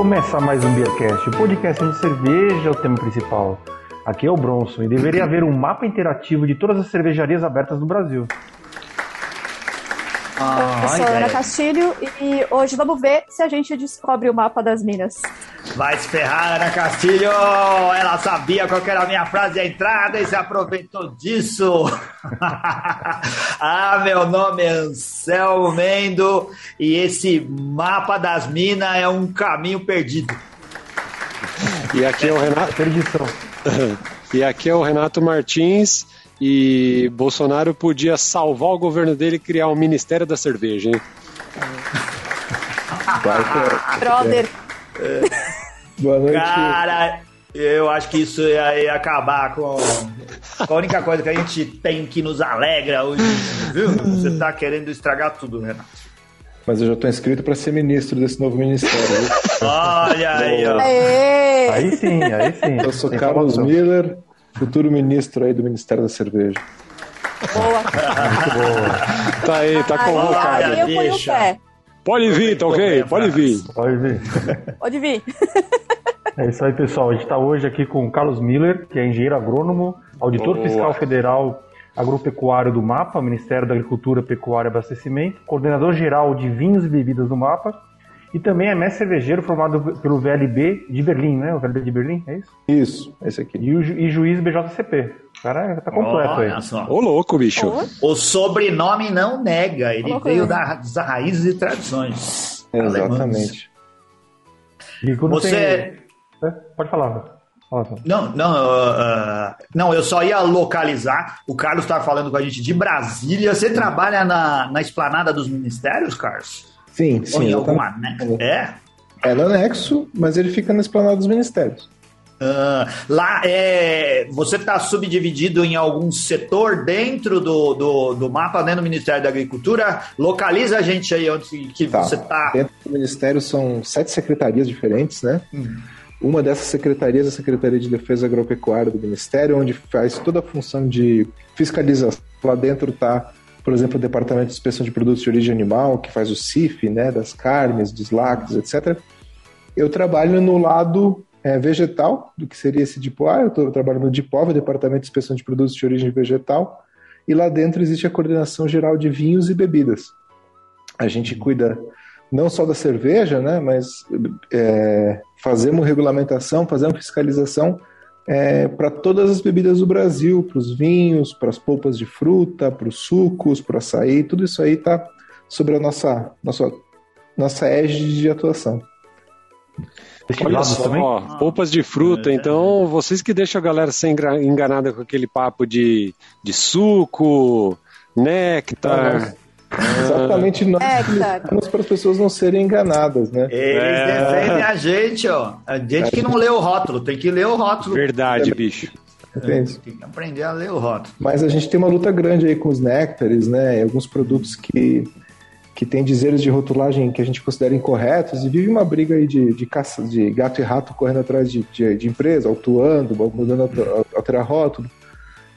Começa mais um Beercast, o podcast de cerveja é o tema principal. Aqui é o Bronson e deveria haver um mapa interativo de todas as cervejarias abertas no Brasil. eu sou a Ana Castilho e hoje vamos ver se a gente descobre o mapa das minas. Vai se ferrar, Ana Castilho! Ela sabia qual era a minha frase de entrada e se aproveitou disso! ah, meu nome é Anselmo Mendo e esse mapa das minas é um caminho perdido. E aqui é o Renato. Perdição. E aqui é o Renato Martins. E Bolsonaro podia salvar o governo dele e criar o um Ministério da Cerveja, hein? Brother. Boa noite. Cara, eu acho que isso ia, ia acabar com, com a única coisa que a gente tem que nos alegra hoje, viu? Você tá querendo estragar tudo, Renato. Mas eu já tô inscrito para ser ministro desse novo ministério. viu? Olha aí, ó. Aê! Aí sim, aí sim. Eu sou Tem Carlos informação. Miller, futuro ministro aí do Ministério da Cerveja. Boa. Tá aí, tá Aí, convocado. aí eu ponho o pé. Pode vir, tá ok? Pode vir. Pode ver. Pode vir. É isso aí, pessoal. A gente está hoje aqui com o Carlos Miller, que é engenheiro agrônomo, auditor Boa. fiscal federal agropecuário do MAPA, Ministério da Agricultura, Pecuária e Abastecimento, coordenador geral de vinhos e bebidas do MAPA, e também é mestre cervejeiro formado pelo VLB de Berlim, né? O VLB de Berlim, é isso? Isso, esse aqui. E, o, ju- e juiz BJCP. O cara tá completo aí. Só. Ô, louco, bicho. O sobrenome não nega, ele veio da- das raízes e tradições. alemãs. Exatamente. E quando Você- tem- É, Pode falar. Não, não, ah, não, eu só ia localizar. O Carlos estava falando com a gente de Brasília. Você trabalha na, na esplanada dos ministérios, Carlos? Sim, Ou sim. em alguma, exatamente. né? É? É no anexo, mas ele fica na esplanada dos ministérios. Ah, lá é, você está subdividido em algum setor dentro do, do, do mapa, dentro do Ministério da Agricultura. Localiza a gente aí onde que Tá. você está. Dentro do ministério são sete secretarias diferentes, né? Hum. Uma dessas secretarias é a Secretaria de Defesa Agropecuária do Ministério, onde faz toda a função de fiscalização. Lá dentro está, por exemplo, o Departamento de Inspeção de Produtos de Origem Animal, que faz o CIF, né, das carnes, dos lácteos, etc. Eu trabalho no lado é, vegetal, do que seria esse DIPOA. Eu, tô, eu trabalho no DIPOV, Departamento de Inspeção de Produtos de Origem Vegetal, e lá dentro existe a Coordenação Geral de Vinhos e Bebidas. A gente cuida não só da cerveja, né, mas é, fazemos regulamentação, fazemos fiscalização é, para todas as bebidas do Brasil, para os vinhos, para as polpas de fruta, para os sucos, para o açaí, tudo isso aí está sobre a nossa, nossa, nossa égide de atuação. Olha só, também? ó, polpas de fruta. É. Então, vocês que deixam a galera ser enganada com aquele papo de, de suco, néctar. Exatamente nós É, explicamos para as pessoas não serem enganadas, né? Eles É. defendem a gente, ó. A gente que não lê o rótulo, tem que ler o rótulo. Verdade, bicho. Entende? Tem que aprender a ler o rótulo. Mas a gente tem uma luta grande aí com os néctares, né? E alguns produtos que, que têm dizeres de rotulagem que a gente considera incorretos e vive uma briga aí de, de caça, de gato e rato correndo atrás de, de, de empresa, autuando, mudando, alter- alterar rótulo.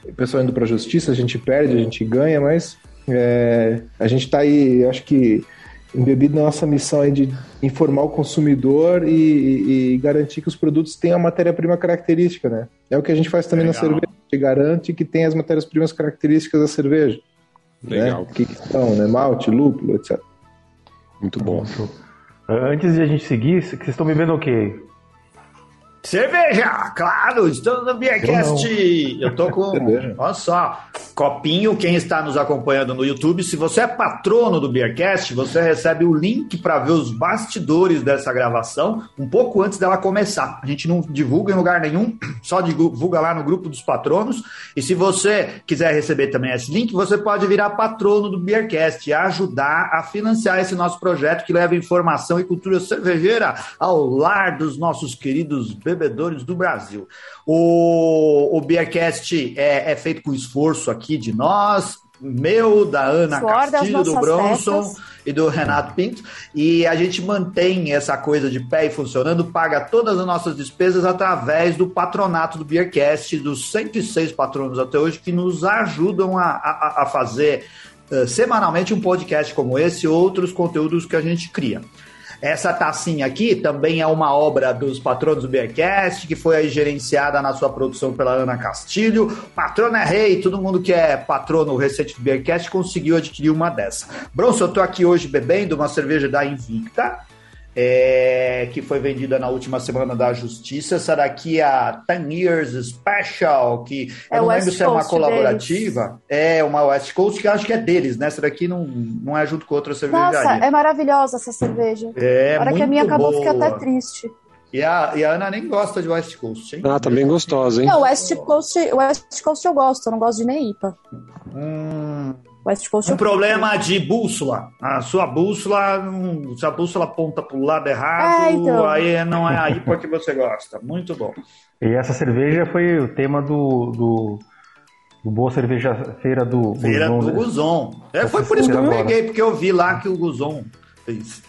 O pessoal indo para a justiça, a gente perde, a gente ganha, mas é, a gente está aí, acho que embebido na nossa missão aí de informar o consumidor e, e- e garantir que os produtos tenham a matéria-prima característica, né? É o que a gente faz também na Legal. cerveja, a gente garante que tem as matérias-primas características da cerveja. Legal. Né? O que, que são, né? Malte, lúpulo, etc. Muito bom. Antes de a gente seguir, vocês estão bebendo o quê? Cerveja, claro, estamos no Beercast. Eu tô com, Cerveja. olha só, copinho. Quem está nos acompanhando no YouTube, se você é patrono do Beercast, você recebe o link para ver os bastidores dessa gravação um pouco antes dela começar. A gente não divulga em lugar nenhum, só divulga lá no grupo dos patronos. E se você quiser receber também esse link, você pode virar patrono do Beercast e ajudar a financiar esse nosso projeto que leva informação e cultura cervejeira ao lar dos nossos queridos bebedores do Brasil. O, o Beercast é, é feito com esforço aqui de nós, meu, da Ana Suor Castilho, do Bronson testas. e do Renato Pinto. E a gente mantém essa coisa de pé e funcionando, paga todas as nossas despesas através do patronato do Beercast, dos 106 patronos até hoje, que nos ajudam a, a, a fazer eh, semanalmente um podcast como esse e outros conteúdos que a gente cria. Essa tacinha aqui também é uma obra dos patronos do Beercast, que foi gerenciada na sua produção pela Ana Castilho. Patrona é rei, todo mundo que é patrono recente do Beercast conseguiu adquirir uma dessa. Bronson, eu tô aqui hoje bebendo uma cerveja da Invicta, é, que foi vendida na última semana da Justiça. Essa daqui é a 10 Years Special, que É eu não West lembro se é uma Coast colaborativa. É uma West Coast, que eu acho que é deles, né? Essa daqui não, não é junto com outra cervejaria. Nossa, é maravilhosa essa cerveja. É, a hora que a minha acabou, boa. fiquei até triste. E a, e a Ana nem gosta de West Coast, hein? Ah, tá bem gostosa, hein? Não, West Coast, West Coast eu gosto, eu não gosto de nem IPA. Hum, West Coast um problema de bússola. A sua bússola, hum, se a bússola aponta pro lado errado, É, então. aí não é a IPA que você gosta. Muito bom. E essa cerveja foi o tema do, do, do Boa Cerveja Feira do Feira Guzon, do né? Guzon. É, foi por isso que eu agora. peguei, porque eu vi lá que o Guzon fez.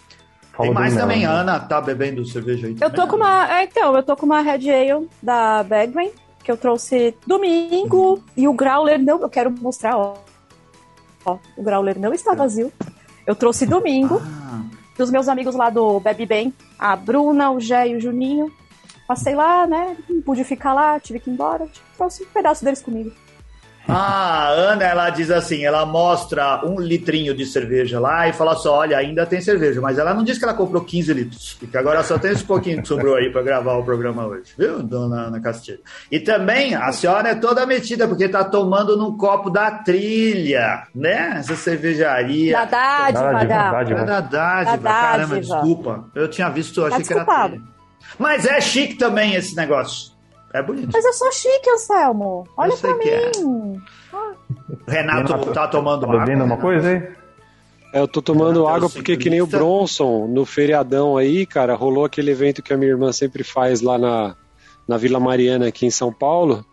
Falou Tem mais bem também, a nela. Ana tá bebendo cerveja aí Eu também, tô com né? uma. é, então, eu tô com uma Red Ale da Bagman, que eu trouxe domingo, e o Growler não. Eu quero mostrar, ó. Ó, o Growler não está vazio. Eu trouxe domingo, Ah, dos meus amigos lá do Bebe Bem, a Bruna, o Gé e o Juninho. Passei lá, né? Não pude ficar lá, tive que ir embora. Trouxe um pedaço deles comigo. Ah, a Ana, ela diz assim, ela mostra um litrinho de cerveja lá e fala só, olha, ainda tem cerveja, mas ela não diz que ela comprou 15 litros, porque agora só tem esse pouquinho que sobrou aí para gravar o programa hoje, viu, dona Ana Castilho? E também, a senhora é toda metida, porque tá tomando num copo da trilha, né? Essa cervejaria. Da dádiva, da. dádiva. É da dádiva, caramba, desculpa. Eu tinha visto, eu Tá achei que era trilha. Mas é chique também esse negócio. É bonito. Mas eu sou chique, Anselmo. Olha Eu pra é. mim. Renato Renato, tá tomando Tá água. bebendo uma Renato. coisa aí? É, eu tô tomando Renato é água porque que nem o. Bronson, no feriadão aí, cara, rolou aquele evento que a minha irmã sempre faz lá na, na Vila Mariana aqui em São Paulo.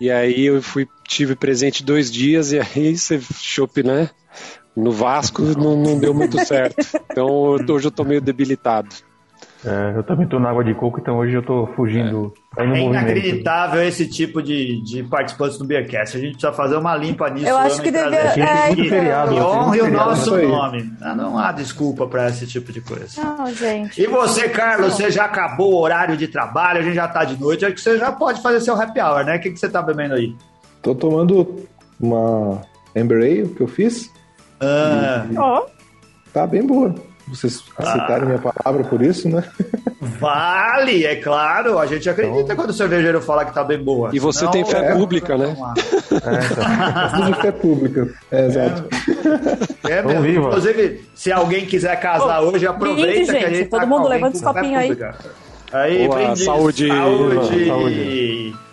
E aí eu fui, tive presente dois dias e aí você chope, né? No Vasco não, não deu muito certo. Então hoje eu tô meio debilitado. É, eu também tô na água de coco, então hoje eu tô fugindo. Indo É movimento. inacreditável esse tipo de, de participantes do Beercast. A gente precisa fazer uma limpa nisso. Eu acho que e aqui. é, E- feriado, E ter muito honre o nosso nome. Ah, Não há desculpa para esse tipo de coisa. Não, gente. E você, Carlos, você já acabou o horário de trabalho, a gente já tá de noite, acho que você já pode fazer seu happy hour, né? O que, que você tá bebendo aí? Tô tomando uma Amber Ale que eu fiz. Ah, Ó, Tá bem boa. Vocês aceitarem minha palavra por isso, né? vale, é claro. A gente acredita quando o cervejeiro fala que tá bem boa. E você Senão, tem fé é, pública, né? É, então. Tudo de fé pública. É, exato. É Vamos mesmo. viva. Inclusive, se alguém quiser casar hoje, aproveita brinde, que a gente. gente Todo tá mundo levanta os copinhos aí. Aí, Boa, brinde. saúde. Saúde. Saúde.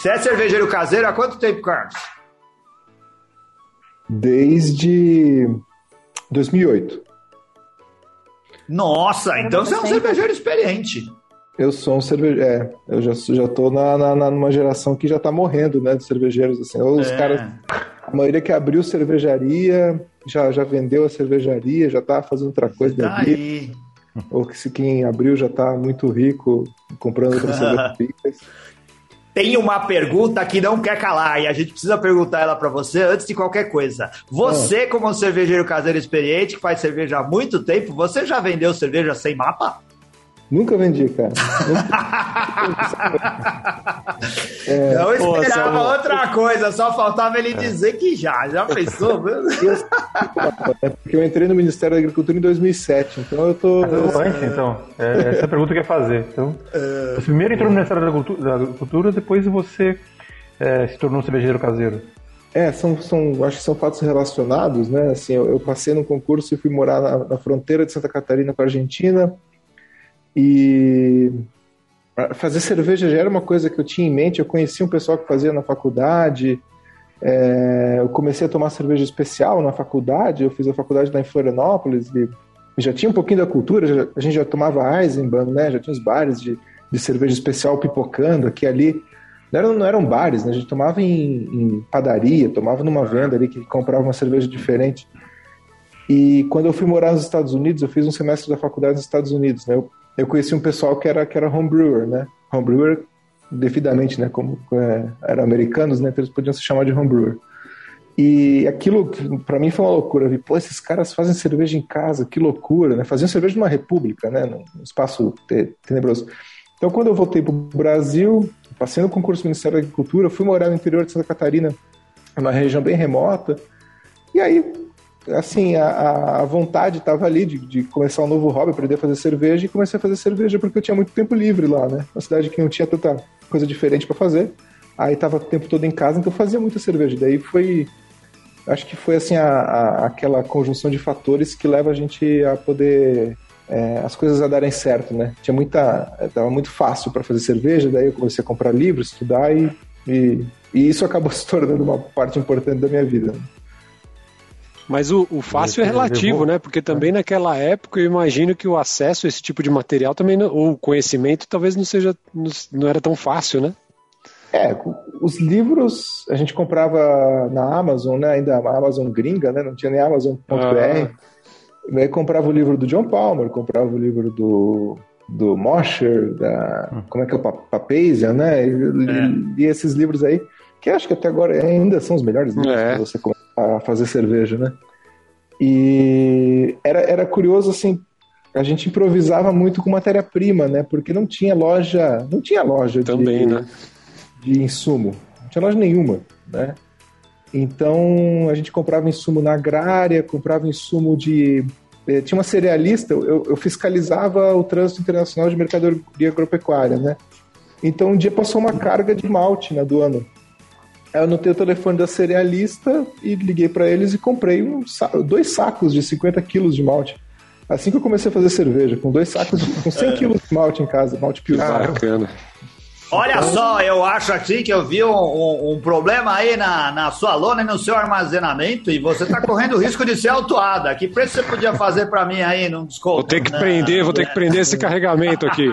Você é cervejeiro caseiro há quanto tempo, Carlos? Desde 2008. Nossa, então você é um cervejeiro experiente. Eu sou um cervejeiro. É, eu já, já tô na, na, numa geração que já tá morrendo, né? De cervejeiros. Assim. Os É. caras. A maioria que abriu cervejaria, já, já vendeu a cervejaria, já tá fazendo outra coisa da Tá vida. Ou que se quem abriu já tá muito rico comprando outras cervejarias. Tem uma pergunta que não quer calar e a gente precisa perguntar ela pra você antes de qualquer coisa. Você, como um cervejeiro caseiro experiente que faz cerveja há muito tempo, você já vendeu cerveja sem mapa? Nunca vendi, cara. É, Eu Pô, esperava Samuel. outra coisa, só faltava ele dizer que já. Já pensou? É porque eu entrei no Ministério da Agricultura em 2007, então eu tô. Antes, então. É, essa é a pergunta que eu ia fazer. Então, você primeiro entrou no Ministério da Agricultura, da Agricultura depois você é, se tornou cervejeiro caseiro. É, são, são, acho que são fatos relacionados, né? Assim, eu, eu passei no concurso e fui morar na, na fronteira de Santa Catarina com a Argentina e fazer cerveja já era uma coisa que eu tinha em mente. Eu conhecia um pessoal que fazia na faculdade. é, eu comecei a tomar cerveja especial na faculdade. Eu fiz a faculdade lá em Florianópolis e já tinha um pouquinho da cultura. já- a gente já tomava Eisenbahn, né? Já tinha os bares de, de cerveja especial pipocando aqui e ali. Não eram, não eram bares, né? A gente tomava em, em padaria, tomava numa venda ali que comprava uma cerveja diferente. E quando eu fui morar nos Estados Unidos, eu fiz um semestre da faculdade nos Estados Unidos, né? Eu, eu conheci um pessoal que era, que era homebrewer, né? Homebrewer devidamente, né, como é, eram americanos, né, então eles podiam se chamar de homebrewer. E aquilo, para mim, foi uma loucura. Eu vi, pô, esses caras fazem cerveja em casa, que loucura, né? Faziam cerveja numa república, né? Num espaço tenebroso. Então, quando eu voltei para o Brasil, passei no concurso do Ministério da Agricultura, fui morar no interior de Santa Catarina, uma região bem remota. E aí, assim, a, a vontade estava ali de, de, começar um novo hobby, aprender a fazer cerveja, e comecei a fazer cerveja porque eu tinha muito tempo livre lá, né? Uma cidade que não tinha tanta coisa diferente para fazer. Aí tava o tempo todo em casa, então eu fazia muita cerveja. Daí foi acho que foi assim a, a, aquela conjunção de fatores que leva a gente a poder é, as coisas a darem certo, né? Tinha muita, tava muito fácil para fazer cerveja, daí eu comecei a comprar livros, estudar e, e, e, isso acabou se tornando uma parte importante da minha vida. Mas o, o fácil é relativo, né? Porque também naquela época eu imagino que o acesso a esse tipo de material também, ou o conhecimento talvez não seja, não era tão fácil, né? É, os livros a gente comprava na Amazon, né? Ainda a Amazon gringa, né? Não tinha nem Amazon.br. Ah. Aí comprava o livro do John Palmer, comprava o livro do, do Mosher, da. Hum. Como é que é o Papazian, né? E, é. e, esses livros aí, que acho que até agora ainda são os melhores livros é. para você começar a fazer cerveja, né? E era, era curioso, assim, a gente improvisava muito com matéria-prima, né? Porque não tinha loja. Não tinha loja Também, de, né? de insumo. Não tinha loja nenhuma, né? Então a gente comprava insumo na agrária, comprava insumo de. Tinha uma cerealista, eu, eu fiscalizava o trânsito internacional de mercadoria agropecuária, né? Então um dia passou uma carga de malte na aduana. Aí eu anotei o telefone da cerealista e liguei para eles e comprei um, dois sacos de 50 quilos de malte. Assim que eu comecei a fazer cerveja, com dois sacos, de, com 100 quilos de malte em casa, malte pio. Bacana. Olha então... só, eu acho aqui que eu vi um, um, um, problema aí na, na sua lona e no seu armazenamento e você está correndo o risco de ser autuada. Que preço você podia fazer para mim aí num desconto? Vou ter que prender, vou ter que prender esse carregamento aqui.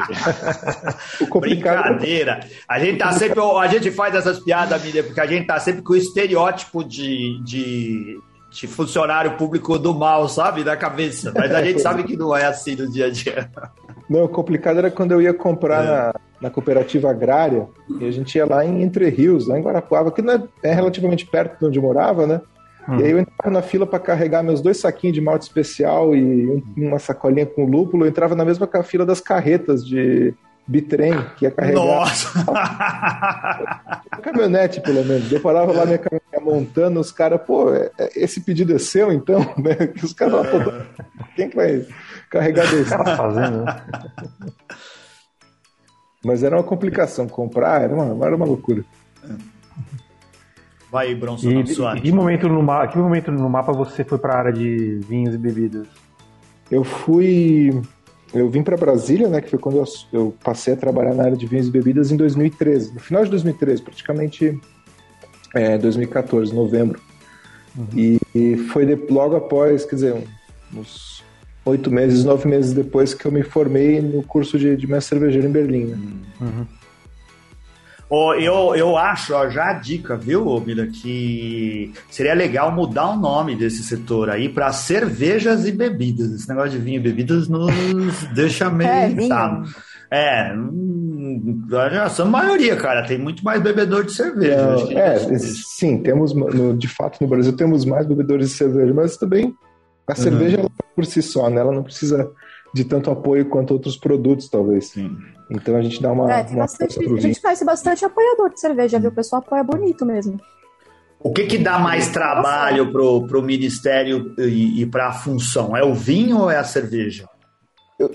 Brincadeira. A gente tá sempre, a gente faz essas piadas, Mídia, porque a gente tá sempre com o estereótipo de, de de funcionário público do mal, sabe? Na cabeça. Mas a gente sabe que não é assim no dia a dia. Não, o complicado era quando eu ia comprar é. na, na, cooperativa agrária e a gente ia lá em Entre Rios, lá em Guarapuava, que é, é, relativamente perto de onde eu morava, né? Hum. E aí eu entrava na fila para carregar meus dois saquinhos de malte especial e um, uma sacolinha com lúpulo. Eu entrava na mesma fila das carretas de bitrem que ia carregar. Nossa! caminhonete, pelo menos. Eu parava lá minha caminhonete montando, os caras, pô, é, esse pedido é seu então? Né? Os caras, pô, quem que vai carregar desse. Cara fazendo, né? Mas era uma complicação. Comprar era uma, era uma loucura. Vai, Bronson, e, e que momento no mapa, que momento no mapa você foi para a área de vinhos e bebidas? Eu fui, eu vim para Brasília, né, que foi quando eu, eu, passei a trabalhar na área de vinhos e bebidas em 2013, no final de 2013, praticamente é, 2014, novembro. Uhum. E, e, foi de, logo após, quer dizer, uns oito meses, nove meses depois que eu me formei no curso de, de mestre cervejeiro em Berlim. Né? Uhum. Oh, eu, eu acho, ó, já a dica, viu, Mila, que seria legal mudar o nome desse setor aí para cervejas e bebidas. Esse negócio de vinho e bebidas nos deixa meio. É, vinho. É, hum, a maioria, cara, tem muito mais bebedor de cerveja. É, é sim, temos, no, de fato, no Brasil temos mais bebedores de cerveja, mas também a uhum. cerveja por si só, né? Ela não precisa de tanto apoio quanto outros produtos, talvez. Sim. Então a gente dá uma. É, uma bastante, a gente faz bastante apoiador de cerveja, viu? O pessoal apoia bonito mesmo. O que, que dá mais trabalho pro, pro ministério e, e para a função? É o vinho ou é a cerveja? Eu,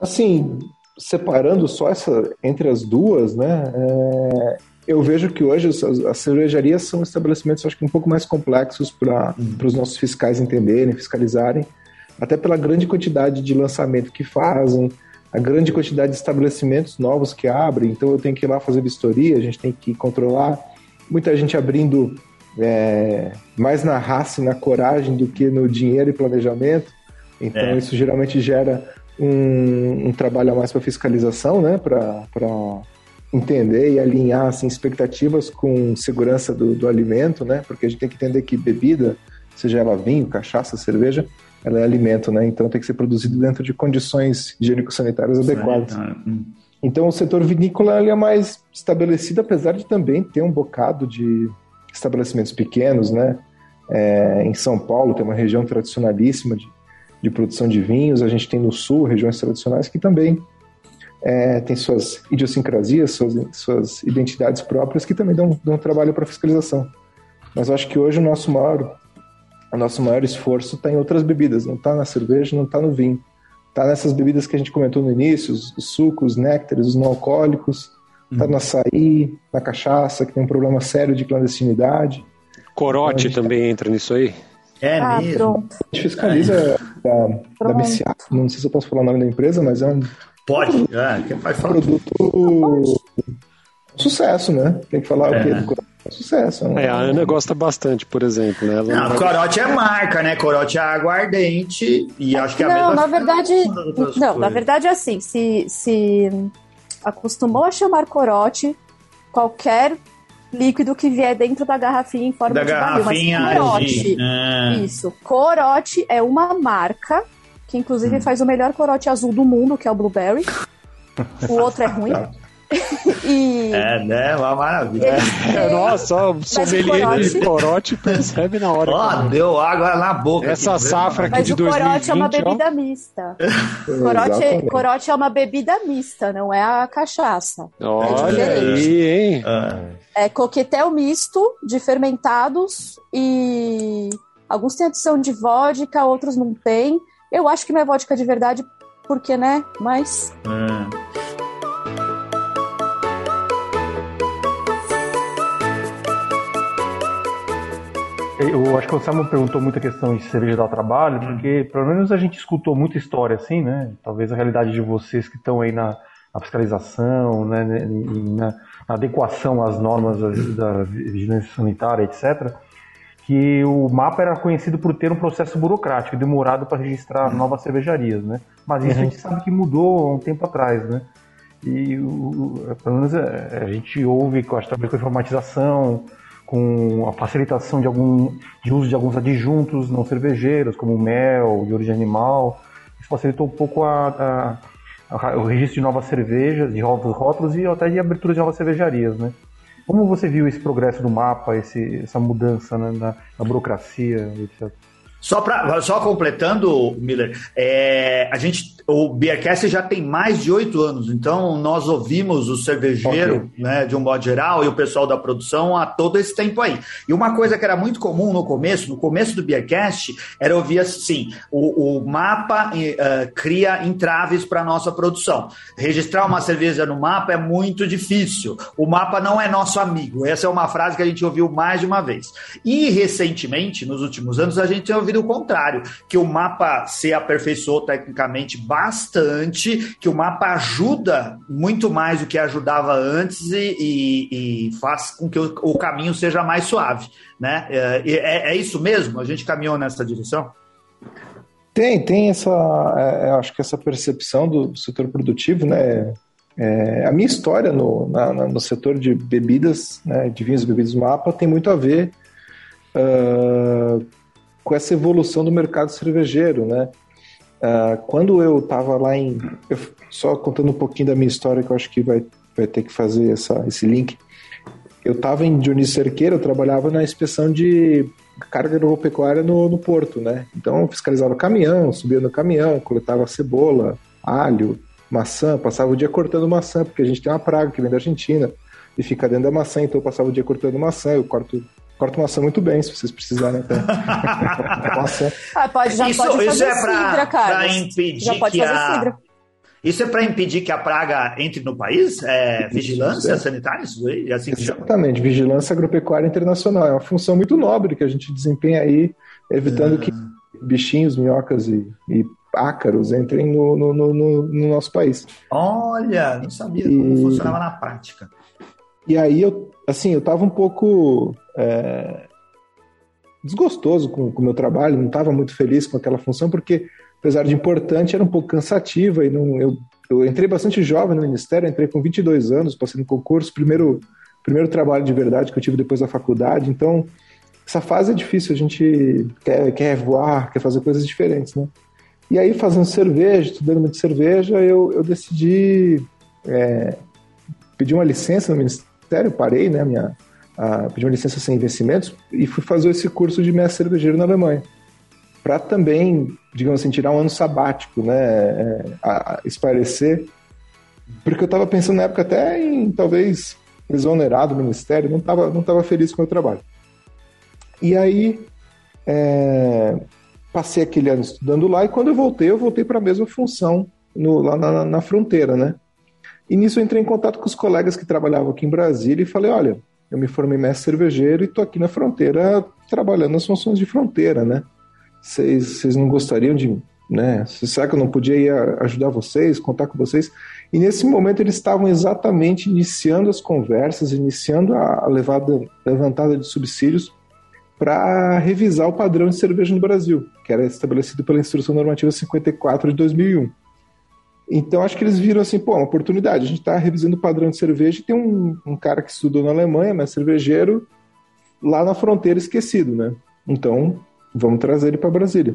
assim, separando só essa entre as duas, né? É, eu vejo que hoje as, as cervejarias são estabelecimentos, acho que um pouco mais complexos para uhum. os nossos fiscais entenderem, fiscalizarem, até pela grande quantidade de lançamento que fazem, a grande quantidade de estabelecimentos novos que abrem. Então eu tenho que ir lá fazer vistoria, a gente tem que controlar. Muita gente abrindo é, mais na raça e na coragem do que no dinheiro e planejamento. Então é. isso geralmente gera um, um trabalho a mais para fiscalização, né? Para entender e alinhar assim, expectativas com segurança do, do alimento, né? Porque a gente tem que entender que bebida, seja ela vinho, cachaça, cerveja, ela é alimento, né? Então tem que ser produzido dentro de condições higiênico-sanitárias adequadas. Então o setor vinícola é mais estabelecido, apesar de também ter um bocado de estabelecimentos pequenos, né? É, em São Paulo tem uma região tradicionalíssima de, de, produção de vinhos, a gente tem no sul regiões tradicionais que também é, tem suas idiosincrasias, suas, suas identidades próprias que também dão, dão trabalho para fiscalização. Mas eu acho que hoje o nosso maior, o nosso maior esforço está em outras bebidas, não está na cerveja, não está no vinho. Está nessas bebidas que a gente comentou no início, os, os sucos, os néctares, os não alcoólicos, está uhum. no açaí, na cachaça, que tem um problema sério de clandestinidade. Corote então, também tá... entra nisso aí? É ah, mesmo. Pronto. A gente fiscaliza é. da, da BCA, não sei se eu posso falar o nome da empresa, mas é um. Pode, é, quem faz falar. Produto. Sucesso, né? Tem que falar é. o quê? Do sucesso. Né? É, a Ana gosta bastante, por exemplo. Né? Ela não, não corote é marca, né? Corote é aguardente e acho que é a não, mesma na verdade, não, coisas. na verdade é assim, se, se acostumou a chamar corote qualquer líquido que vier dentro da garrafinha em forma da de garrafinha barril, mas corote, ah. isso, corote é uma marca que inclusive hum. faz o melhor corote azul do mundo, que é o Blueberry. O outro é ruim. e... É, né? Uma maravilha. É, nossa, o sommelier de corote percebe na hora. Ó, oh, deu água na boca. Essa aqui, safra aqui Mas de 2020. Mas o corote é uma bebida ó. mista. corote, corote é uma bebida mista, não é a cachaça. Olha é aí, hein? É coquetel misto de fermentados e alguns têm adição de vodka, outros não têm. Eu acho que não é vodka de verdade, porque, né? Mas. É. Eu acho que o Samuel perguntou muita questão de cerveja dar trabalho, porque pelo menos a gente escutou muita história assim, né? Talvez a realidade de vocês que estão aí na, na fiscalização, né? Na, na, adequação às normas da, da vigilância sanitária, etc. Que o mapa era conhecido por ter um processo burocrático, demorado para registrar novas cervejarias, né? Mas isso a gente sabe que mudou há um tempo atrás, né? E o, pelo menos a, é, a gente ouve, acho que com a informatização, com a facilitação de, algum, de uso de alguns adjuntos não cervejeiros, como mel, de origem animal. Isso facilitou um pouco a, a, a, o registro de novas cervejas, de novos rótulos e até de abertura de novas cervejarias, né? Como você viu esse progresso do mapa, esse, essa mudança né, na, na burocracia, etc? Só, pra, só completando, Miller, é, a gente, o Beercast já tem mais de oito anos, então nós ouvimos o cervejeiro, okay. né, de um modo geral, e o pessoal da produção há todo esse tempo aí. E uma coisa que era muito comum no começo, no começo do Beercast, era ouvir assim: o, o mapa uh, cria entraves para nossa produção. Registrar uma cerveja no mapa é muito difícil. O mapa não é nosso amigo. Essa é uma frase que a gente ouviu mais de uma vez. E recentemente, nos últimos anos, a gente ouviu ouvido o contrário, que o mapa se aperfeiçoou tecnicamente bastante, que o mapa ajuda muito mais do que ajudava antes e, e, e faz com que o, o, caminho seja mais suave. Né? É, é, é, isso mesmo? A gente caminhou nessa direção? Tem, tem essa, é, acho que essa percepção do setor produtivo, né? É, a minha história no, na, no setor de bebidas, né, de vinhos e bebidas mapa, tem muito a ver uh, com essa evolução do mercado cervejeiro, né? Uh, quando eu estava lá em. Eu, só contando um pouquinho da minha história, que eu acho que vai, vai ter que fazer essa, esse link. Eu estava em Dionísio Cerqueira, eu trabalhava na inspeção de carga agropecuária no, no porto, né? Então eu fiscalizava caminhão, subia no caminhão, coletava cebola, alho, maçã, passava o dia cortando maçã, porque a gente tem uma praga que vem da Argentina e fica dentro da maçã, então eu passava o dia cortando maçã, eu corto corto maçã muito bem, se vocês precisarem até. maçã. Ah, pode, já isso, pode isso fazer é pra, cidra, cara. Pra impedir já pode que fazer a... cidra. Isso é para impedir que a praga entre no país? É vigilância é. sanitária? Isso aí? É assim Exatamente, vigilância agropecuária internacional. É uma função muito nobre que a gente desempenha aí, evitando ah. que bichinhos, minhocas e, e ácaros entrem no, no, no, no, nosso país. Olha, não sabia e... como funcionava na prática. E aí eu, assim, eu tava um pouco é, desgostoso com o meu trabalho, não estava muito feliz com aquela função, porque, apesar de importante, era um pouco cansativa e não, eu, eu entrei bastante jovem no Ministério, entrei com 22 anos, passei no concurso, primeiro, primeiro trabalho de verdade que eu tive depois da faculdade, então essa fase é difícil, a gente quer, quer voar, quer fazer coisas diferentes, né? E aí, fazendo cerveja, estudando muito cerveja, eu, eu decidi é, pedi uma licença no Ministério, parei, né, minha, a, pedi uma licença sem investimentos e fui fazer esse curso de mestre cervejeiro na Alemanha. Para também, digamos assim, tirar um ano sabático, né, é, a, esparecer, porque eu estava pensando na época até em talvez exonerar do Ministério, não estava não tava feliz com o meu trabalho. E aí, é, passei aquele ano estudando lá e quando eu voltei, eu voltei para a mesma função no, lá na, na, fronteira, né? E nisso eu entrei em contato com os colegas que trabalhavam aqui em Brasília e falei, olha, eu me formei mestre cervejeiro e estou aqui na fronteira trabalhando nas funções de fronteira, né? Vocês não gostariam de, né? Será que eu não podia ir ajudar vocês, contar com vocês? E nesse momento eles estavam exatamente iniciando as conversas, iniciando a levada, levantada de subsídios para revisar o padrão de cerveja no Brasil, que era estabelecido pela Instrução Normativa 54 de 2001. Então, acho que eles viram assim, pô, uma oportunidade. A gente está revisando o padrão de cerveja e tem um, um cara que estudou na Alemanha, mas cervejeiro, lá na fronteira esquecido, né? Então, vamos trazer ele para Brasília.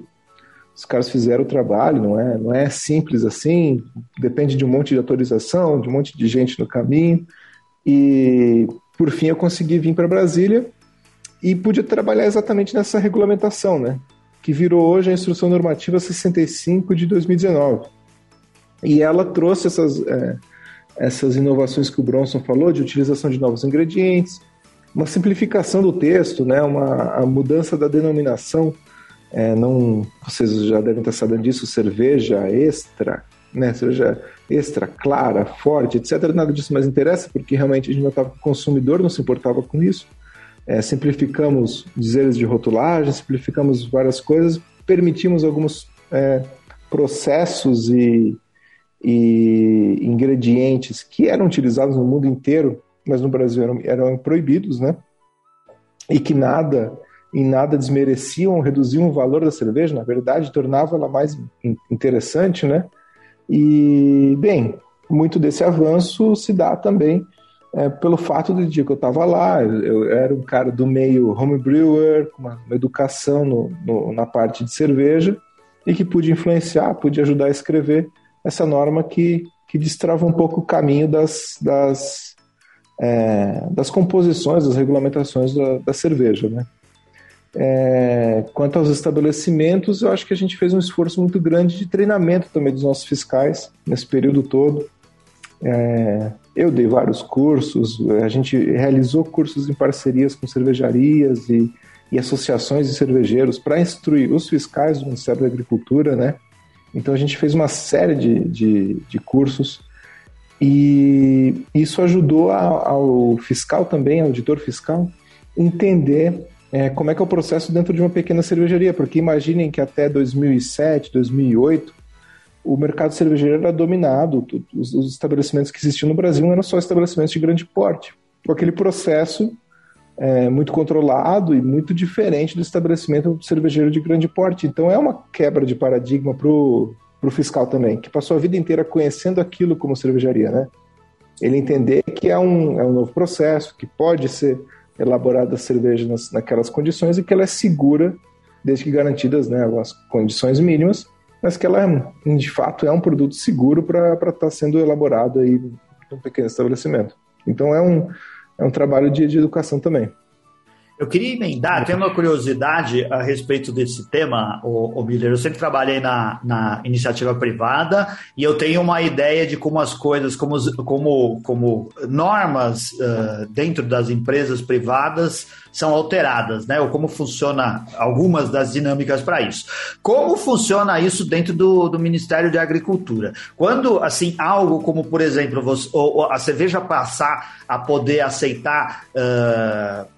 Os caras fizeram o trabalho, não é, não é simples assim, depende de um monte de autorização, de um monte de gente no caminho. E, por fim, eu consegui vir para Brasília e podia trabalhar exatamente nessa regulamentação, né? Que virou hoje a Instrução Normativa 65 de 2019. E ela trouxe essas, é, essas inovações que o Bronson falou, de utilização de novos ingredientes, uma simplificação do texto, né? uma a mudança da denominação. É, não, vocês já devem estar sabendo disso, cerveja extra, né? cerveja extra, clara, forte, etc. Nada disso mais interessa, porque realmente a gente o consumidor não se importava com isso é, simplificamos dizeres de rotulagem, simplificamos várias coisas, permitimos alguns é, processos e, e, ingredientes que eram utilizados no mundo inteiro, mas no Brasil eram, eram proibidos, né? E que nada, em nada desmereciam, reduziam o valor da cerveja, na verdade, tornava ela mais interessante, né? E, bem, muito desse avanço se dá também é, pelo fato dia que eu estava lá, eu, era um cara do meio homebrewer, com uma, uma educação no, no, na parte de cerveja, e que pude influenciar, pude ajudar a escrever essa norma que, que destrava um pouco o caminho das, das, é, das composições, das regulamentações da, da cerveja. Né? É, quanto aos estabelecimentos, eu acho que a gente fez um esforço muito grande de treinamento também dos nossos fiscais nesse período todo. É, eu dei vários cursos, a gente realizou cursos em parcerias com cervejarias e, e associações de cervejeiros para instruir os fiscais do Ministério da Agricultura, né? Então a gente fez uma série de, de, de cursos e isso ajudou a, ao fiscal também, auditor fiscal, entender é, como é que é o processo dentro de uma pequena cervejaria, porque imaginem que até 2007, 2008 o mercado cervejeiro era dominado, os, os estabelecimentos que existiam no Brasil eram só estabelecimentos de grande porte, com aquele processo é, muito controlado e muito diferente do estabelecimento cervejeiro de grande porte. Então é uma quebra de paradigma para o fiscal também, que passou a vida inteira conhecendo aquilo como cervejaria, né? Ele entender que é um, é um novo processo, que pode ser elaborada a cerveja nas, naquelas condições e que ela é segura, desde que garantidas né, as condições mínimas, mas que ela, de fato, é um produto seguro para estar tá sendo elaborado aí num pequeno estabelecimento. Então é um, é um trabalho de, de educação também. Eu queria emendar, tenho uma curiosidade a respeito desse tema, o, o Miller. Eu sempre trabalhei na, na iniciativa privada e eu tenho uma ideia de como as coisas, como, como, como normas uh, dentro das empresas privadas são alteradas, né? Ou como funciona algumas das dinâmicas para isso. Como funciona isso dentro do, do Ministério de Agricultura? Quando, assim, algo como, por exemplo, você, ou, ou a cerveja passar a poder aceitar. Uh,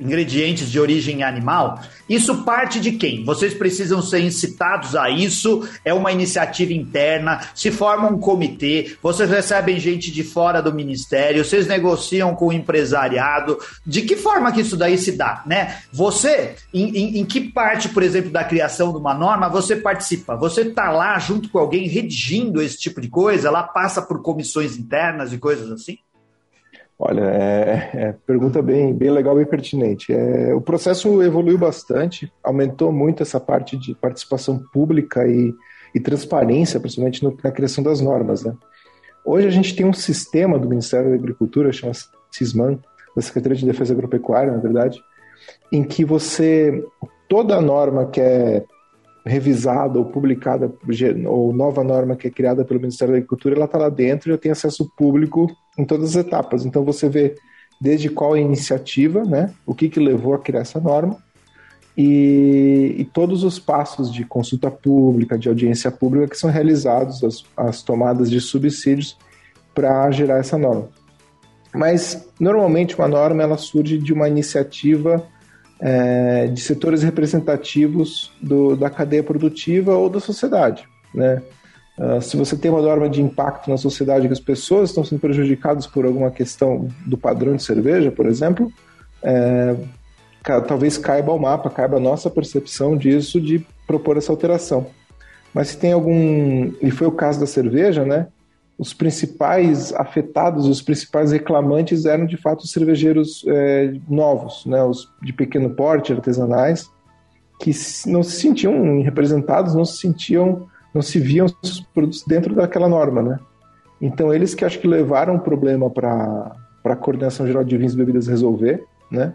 ingredientes de origem animal, isso parte de quem? Vocês precisam ser incitados a isso? É uma iniciativa interna? Se forma um comitê? Vocês recebem gente de fora do ministério? Vocês negociam com o empresariado? De que forma que isso daí se dá, né? Você, em, em, em que parte, por exemplo, da criação de uma norma você participa? Você está lá junto com alguém redigindo esse tipo de coisa? Ela passa por comissões internas e coisas assim? Olha, é, é, pergunta bem, bem legal, bem pertinente. É, o processo evoluiu bastante, aumentou muito essa parte de participação pública e, e transparência, principalmente no, na criação das normas. Né? Hoje a gente tem um sistema do Ministério da Agricultura, chama CISMAN, da Secretaria de Defesa Agropecuária, na verdade, em que você, toda norma que é revisada ou publicada, ou nova norma que é criada pelo Ministério da Agricultura, ela está lá dentro e eu tenho acesso público em todas as etapas. Então você vê desde qual a iniciativa, né, o que, que levou a criar essa norma, e, e, todos os passos de consulta pública, de audiência pública que são realizados, as, as tomadas de subsídios para gerar essa norma. Mas normalmente uma norma ela surge de uma iniciativa é, de setores representativos do, da cadeia produtiva ou da sociedade, né? Uh, se você tem uma norma de impacto na sociedade que as pessoas estão sendo prejudicadas por alguma questão do padrão de cerveja, por exemplo, é, talvez caiba ao mapa, caiba a nossa percepção disso de propor essa alteração. Mas se tem algum. E foi o caso da cerveja, né? Os principais afetados, os principais reclamantes eram de fato os cervejeiros é, novos, né? Os de pequeno porte, artesanais, que não se sentiam representados, não se sentiam, não se viam os produtos dentro daquela norma, né? Então eles que acho que levaram o problema para a Coordenação Geral de Vinhos e Bebidas resolver, né?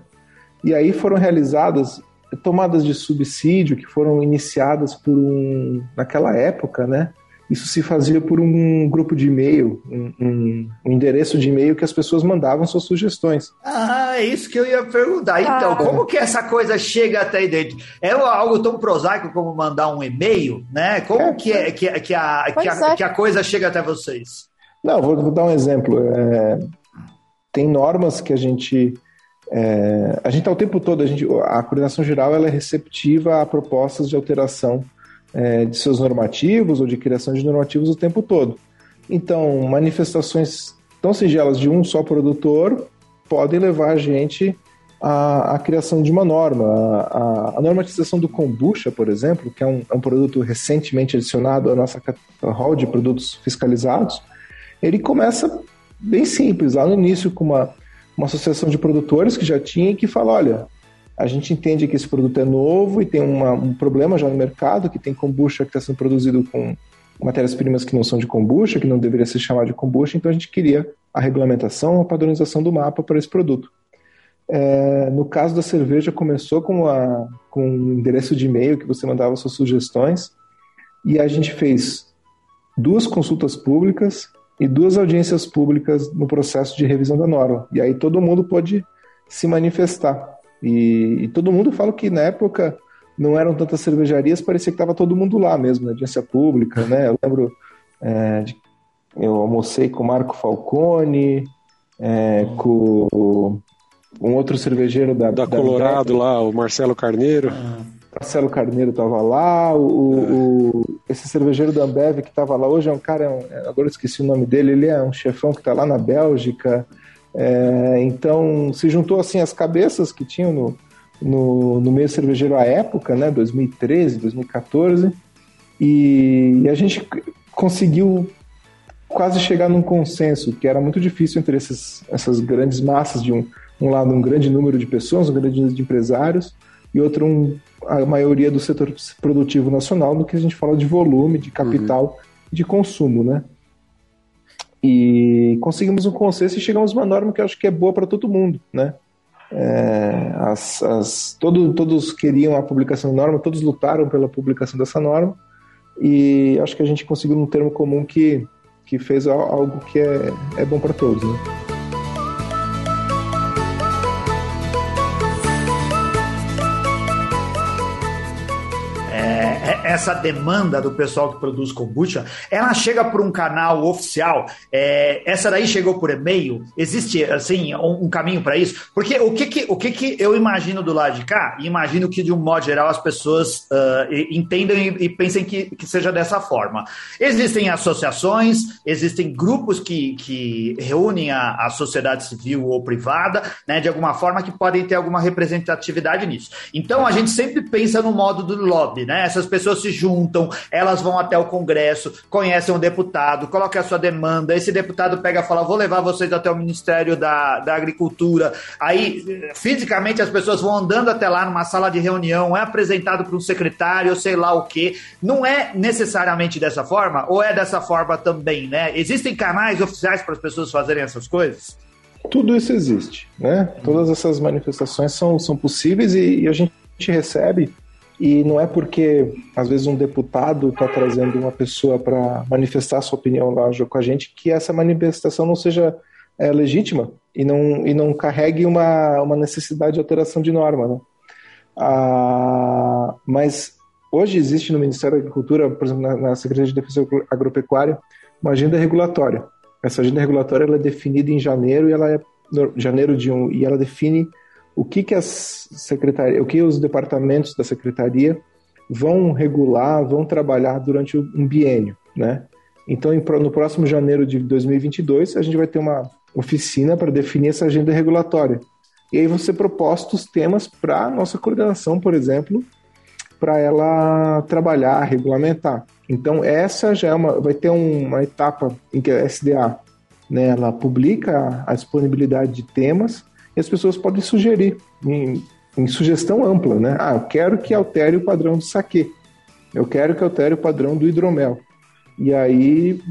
E aí foram realizadas tomadas de subsídio que foram iniciadas por um, naquela época, né? Isso se fazia por um grupo de e-mail, um, um, um endereço de e-mail que as pessoas mandavam suas sugestões. Ah, é isso que eu ia perguntar. Então, ah. como que essa coisa chega até aí dentro? É algo tão prosaico como mandar um e-mail, né? Como é, que, é, que, que, a, que, a, é. que a coisa chega até vocês? Não, vou, vou dar um exemplo. É, tem normas que a gente é, a gente está o tempo todo, a, gente, a coordenação geral ela é receptiva a propostas de alteração é, de seus normativos ou de criação de normativos o tempo todo. Então, manifestações tão singelas de um só produtor podem levar a gente à, à criação de uma norma. A, a, normatização do kombucha, por exemplo, que é um, é um produto recentemente adicionado à nossa hall de produtos fiscalizados, ele começa bem simples, lá no início com uma uma associação de produtores que já tinha e que fala, olha, a gente entende que esse produto é novo e tem uma, um problema já no mercado, que tem kombucha que está sendo produzido com matérias-primas que não são de kombucha, que não deveria ser chamado de kombucha, então a gente queria a regulamentação, a padronização do mapa para esse produto. É, no caso da cerveja, começou com, a, com um endereço de e-mail que você mandava suas sugestões, e a gente fez duas consultas públicas, e duas audiências públicas no processo de revisão da norma. E aí todo mundo pode se manifestar. E, e todo mundo fala que na época não eram tantas cervejarias, parecia que estava todo mundo lá mesmo, na audiência pública, né? Eu lembro, é, de, eu almocei com o Marco Falcone, é, com um outro cervejeiro da... Da, da Colorado lá, o Marcelo Carneiro. Ah. Marcelo Carneiro estava lá, o, o, esse cervejeiro da Ambev que estava lá hoje é um cara, é um, é, agora eu esqueci o nome dele, ele é um chefão que está lá na Bélgica. É, então se juntou assim as cabeças que tinham no, no, no, meio cervejeiro à época, né, 2013, 2014, e, e a gente conseguiu quase chegar num consenso, que era muito difícil entre esses, essas grandes massas de um, um lado um grande número de pessoas, um grande número de empresários, e outro um a maioria do setor produtivo nacional no que a gente fala de volume, de capital uhum. de consumo, né? E conseguimos um consenso e chegamos a uma norma que eu acho que é boa para todo mundo, né? É, as, as, todo, todos queriam a publicação da norma, todos lutaram pela publicação dessa norma e acho que a gente conseguiu um termo comum que, que fez algo que é, é bom para todos, né? Essa demanda do pessoal que produz kombucha, ela chega por um canal oficial? É, essa daí chegou por e-mail? Existe, assim, um, um caminho para isso? Porque o que que, o que que eu imagino do lado de cá, imagino que de um modo geral as pessoas uh, entendam e, e, pensem que, que seja dessa forma. Existem associações, existem grupos que, que reúnem a, a sociedade civil ou privada, né, de alguma forma que podem ter alguma representatividade nisso. Então a gente sempre pensa no modo do lobby, né? Essas pessoas se juntam, elas vão até o Congresso, conhecem um deputado, colocam a sua demanda, esse deputado pega e fala: vou levar vocês até o Ministério da, da Agricultura. Aí, fisicamente, as pessoas vão andando até lá numa sala de reunião, é apresentado para um secretário, sei lá o quê. Não é necessariamente dessa forma, ou é dessa forma também, né? Existem canais oficiais para as pessoas fazerem essas coisas? Tudo isso existe, né? Todas essas manifestações são, são possíveis e, e a gente recebe e não é porque às vezes um deputado está trazendo uma pessoa para manifestar sua opinião lá com a gente que essa manifestação não seja é, legítima e não, e não carregue uma, uma necessidade de alteração de norma, né? Ah, mas hoje existe no Ministério da Agricultura, por exemplo, na, na Secretaria de Defesa Agropecuária, uma agenda regulatória essa agenda regulatória ela é definida em janeiro e ela é janeiro de um e ela define o que que as secretarias, o que os departamentos da secretaria vão regular, vão trabalhar durante um biênio, né? Então, no próximo janeiro de 2022, a gente vai ter uma oficina para definir essa agenda regulatória. E aí vão ser propostos temas para nossa coordenação, por exemplo, para ela trabalhar, regulamentar. Então essa já é uma, vai ter uma etapa em que a SDA, né, ela publica a disponibilidade de temas e as pessoas podem sugerir em, em sugestão ampla, né? Ah, eu quero que altere o padrão do saque, eu quero que altere o padrão do hidromel. E aí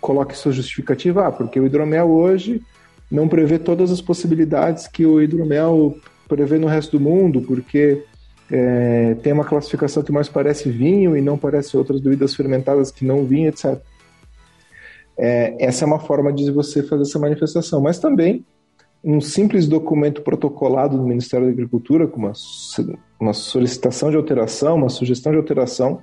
coloque sua justificativa, ah, porque o hidromel hoje não prevê todas as possibilidades que o hidromel prevê no resto do mundo, porque é, tem uma classificação que mais parece vinho e não parece outras bebidas fermentadas que não vinho, etc. É, essa é uma forma de você fazer essa manifestação, mas também um simples documento protocolado do Ministério da Agricultura, com uma, uma solicitação de alteração, uma sugestão de alteração,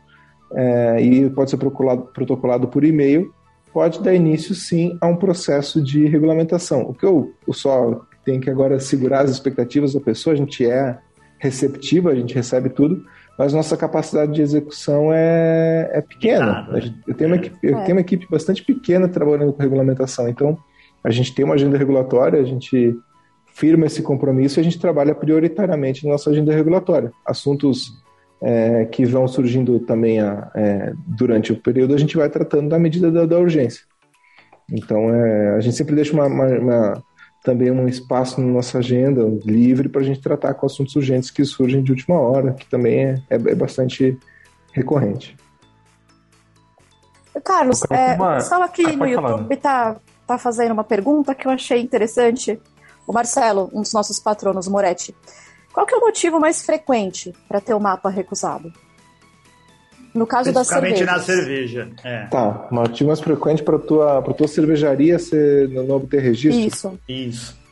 é, e pode ser protocolado, protocolado por e-mail, pode dar início sim a um processo de regulamentação. O que eu, eu só tenho que agora segurar as expectativas da pessoa, a gente é receptiva, a gente recebe tudo, mas nossa capacidade de execução é, é pequena. Eu, tenho uma equipe, eu é. tenho uma equipe bastante pequena trabalhando com regulamentação, então a gente tem uma agenda regulatória, a gente firma esse compromisso e a gente trabalha prioritariamente na nossa agenda regulatória. Assuntos é, que vão surgindo também a, é, durante o período, a gente vai tratando da medida da, da urgência. Então, é, a gente sempre deixa uma, uma, uma também um espaço na nossa agenda livre para a gente tratar com assuntos urgentes que surgem de última hora, que também é, é, é bastante recorrente. Carlos, é, uma... o pessoal aqui ah, no YouTube está tá fazendo uma pergunta que eu achei interessante. O Marcelo, um dos nossos patronos, Moretti. Qual que é o motivo mais frequente para ter o mapa recusado? No caso da cerveja. na cerveja. É. Tá, o motivo mais frequente para tua, pra tua cervejaria ser, não obter registro? Isso. Isso.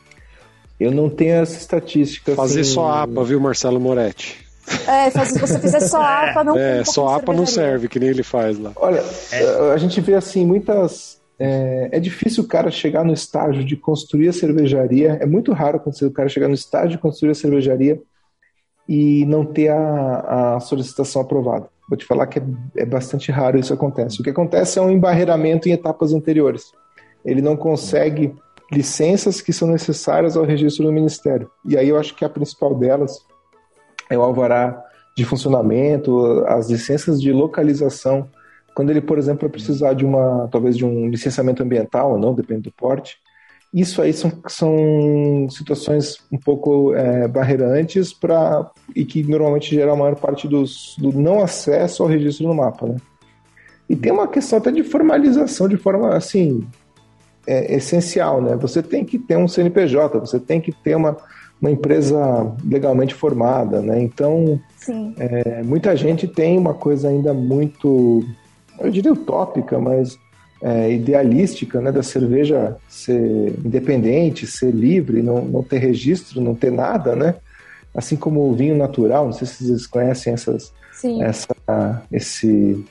Eu não tenho essa estatística. Fazer assim... só APA, viu, Marcelo Moretti? É, se você fizer só APA, não É, só APA não serve, que nem ele faz lá. Olha, é. a gente vê assim, muitas. É, é, difícil o cara chegar no estágio de construir a cervejaria. É muito raro acontecer o cara chegar no estágio de construir a cervejaria e não ter a, a solicitação aprovada. Vou te falar que é, é bastante raro isso acontece. O que acontece é um embarreiramento em etapas anteriores. Ele não consegue licenças que são necessárias ao registro do Ministério. E aí eu acho que a principal delas é o alvará de funcionamento, as licenças de localização. Quando ele, por exemplo, precisar de uma, talvez de um licenciamento ambiental ou não, depende do porte, isso aí são, são situações um pouco é, barreirantes para e que normalmente geram a maior parte dos, do não acesso ao registro no mapa, né? E tem uma questão até de formalização de forma assim é, essencial, né? Você tem que ter um CNPJ, você tem que ter uma, uma empresa legalmente formada, né? Então, é, muita gente tem uma coisa ainda muito, eu diria utópica, mas é, idealística né, da cerveja ser independente, ser livre, não, não ter registro, não ter nada, né? Assim como o vinho natural, não sei se vocês conhecem essas, essa, esse,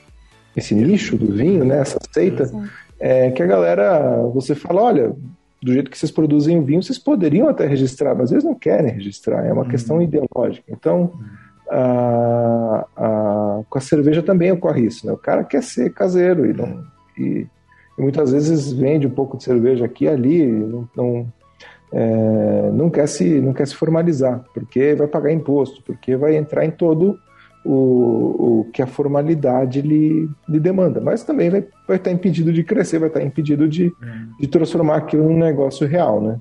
esse nicho do vinho, né? Essa seita, é, que a galera, você fala, olha, do jeito que vocês produzem o vinho, vocês poderiam até registrar, mas eles não querem registrar, é uma uhum. questão ideológica. Então, a, a, com a cerveja também ocorre isso, né? O cara quer ser caseiro e não, e e muitas vezes vende um pouco de cerveja aqui e ali, não, não, é, não, quer se, não quer se formalizar, porque vai pagar imposto, porque vai entrar em todo o, o que a formalidade lhe, lhe demanda. Mas também vai, vai estar impedido de crescer, vai estar impedido de, de transformar aquilo num negócio real, né?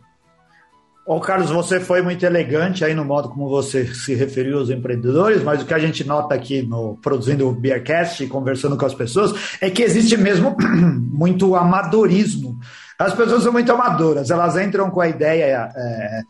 Ô, Carlos, você foi muito elegante aí no modo como você se referiu aos empreendedores, mas o que a gente nota aqui no produzindo o Beercast, conversando com as pessoas, é que existe mesmo muito amadorismo as pessoas são muito amadoras, elas entram com a ideia é,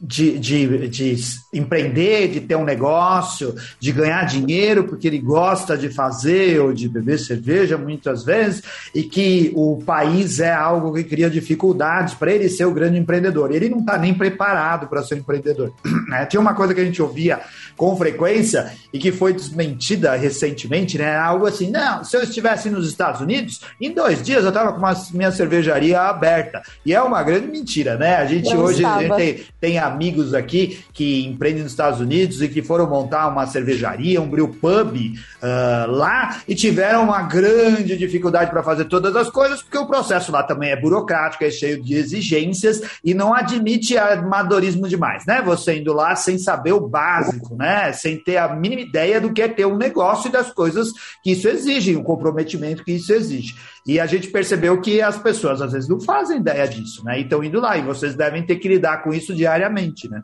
de, de, de empreender, de ter um negócio, de ganhar dinheiro, porque ele gosta de fazer ou de beber cerveja muitas vezes, e que o país é algo que cria dificuldades para ele ser o grande empreendedor. Ele não está nem preparado para ser um empreendedor. Né? Tinha uma coisa que a gente ouvia com frequência e que foi desmentida recentemente, né? Algo assim, não, se eu estivesse nos Estados Unidos, em dois dias eu estava com uma minha cerveja cervejaria aberta. E é uma grande mentira, né? A gente Eu hoje a gente tem, tem, amigos aqui que empreendem nos Estados Unidos e que foram montar uma cervejaria, um brew pub uh, lá e tiveram uma grande dificuldade para fazer todas as coisas, porque o processo lá também é burocrático, é cheio de exigências e não admite amadorismo demais, né? Você indo lá sem saber o básico, né? Sem ter a mínima ideia do que é ter um negócio e das coisas que isso exige, o comprometimento que isso exige. E a gente percebeu que as pessoas às vezes não fazem ideia disso, né? E estão indo lá, e vocês devem ter que lidar com isso diariamente, né?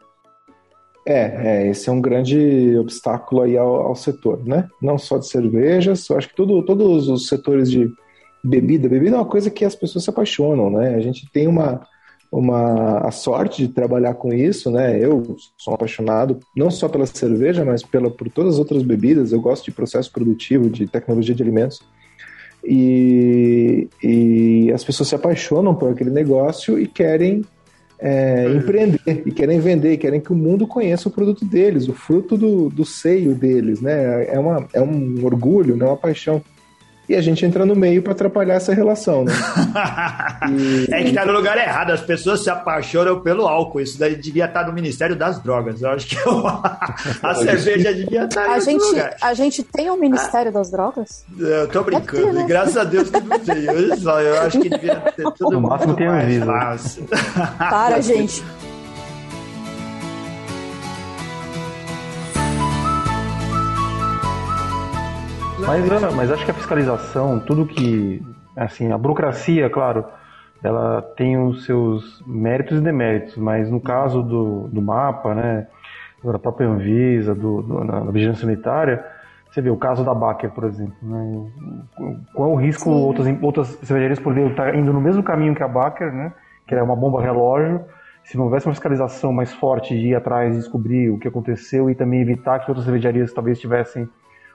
É, é esse é um grande obstáculo aí ao, ao setor, né? Não só de cervejas, eu acho que tudo, todos os setores de bebida, bebida é uma coisa que as pessoas se apaixonam, né? A gente tem uma, uma a sorte de trabalhar com isso, né? Eu sou apaixonado não só pela cerveja, mas pela, por todas as outras bebidas. Eu gosto de processo produtivo, de tecnologia de alimentos. E, e as pessoas se apaixonam por aquele negócio e querem é, empreender, e querem vender, e querem que o mundo conheça o produto deles, o fruto do, do seio deles, né? É, uma, é um orgulho, né? uma paixão e a gente entra no meio para atrapalhar essa relação, né? e... É que tá no lugar errado, as pessoas se apaixonam pelo álcool, isso daí devia estar tá no Ministério das Drogas, eu acho que a cerveja devia estar tá a gente, lugar. A gente tem um Ministério ah, das Drogas? Eu tô brincando, ter, né? graças a Deus que não tem, eu, só, eu acho que devia ter tudo no máximo tem mais fácil. Para, gente. Mas, Ana, mas acho que a fiscalização, tudo que. Assim, a burocracia, claro, ela tem os seus méritos e deméritos, mas no caso do, do mapa, né, da própria Anvisa, do, do na, vigilância sanitária, você vê o caso da Baker, por exemplo. Né, qual o risco Sim. outras, outras cervejarias poderiam estar indo no mesmo caminho que a Baker, né, que é uma bomba relógio, se não houvesse uma fiscalização mais forte de ir atrás, descobrir o que aconteceu e também evitar que outras cervejarias talvez tivessem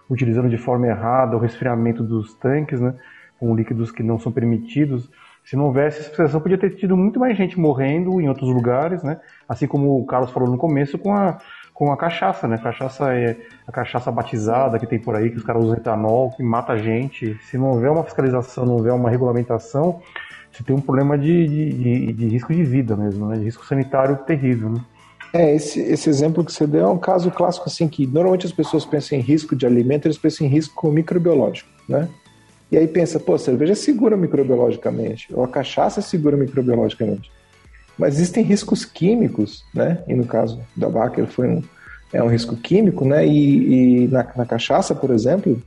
utilizando de forma errada o resfriamento dos tanques, né, com líquidos que não são permitidos. Se não houvesse essa fiscalização, podia ter tido muito mais gente morrendo em outros lugares, né? Assim como o Carlos falou no começo com a, com a cachaça, né? A cachaça é a cachaça batizada que tem por aí, que os caras usam etanol, que mata a gente. Se não houver uma fiscalização, não houver uma regulamentação, você tem um problema de, de, de, de risco de vida mesmo, né? De risco sanitário terrível, né? É, esse, esse exemplo que você deu é um caso clássico, assim, que normalmente as pessoas pensam em risco de alimento, eles pensam em risco microbiológico, né? E aí pensa, pô, a cerveja é segura microbiologicamente, ou a cachaça é segura microbiologicamente. Mas existem riscos químicos, né? E no caso da Baker foi um, é um risco químico, né? E, e na, na, cachaça, por exemplo,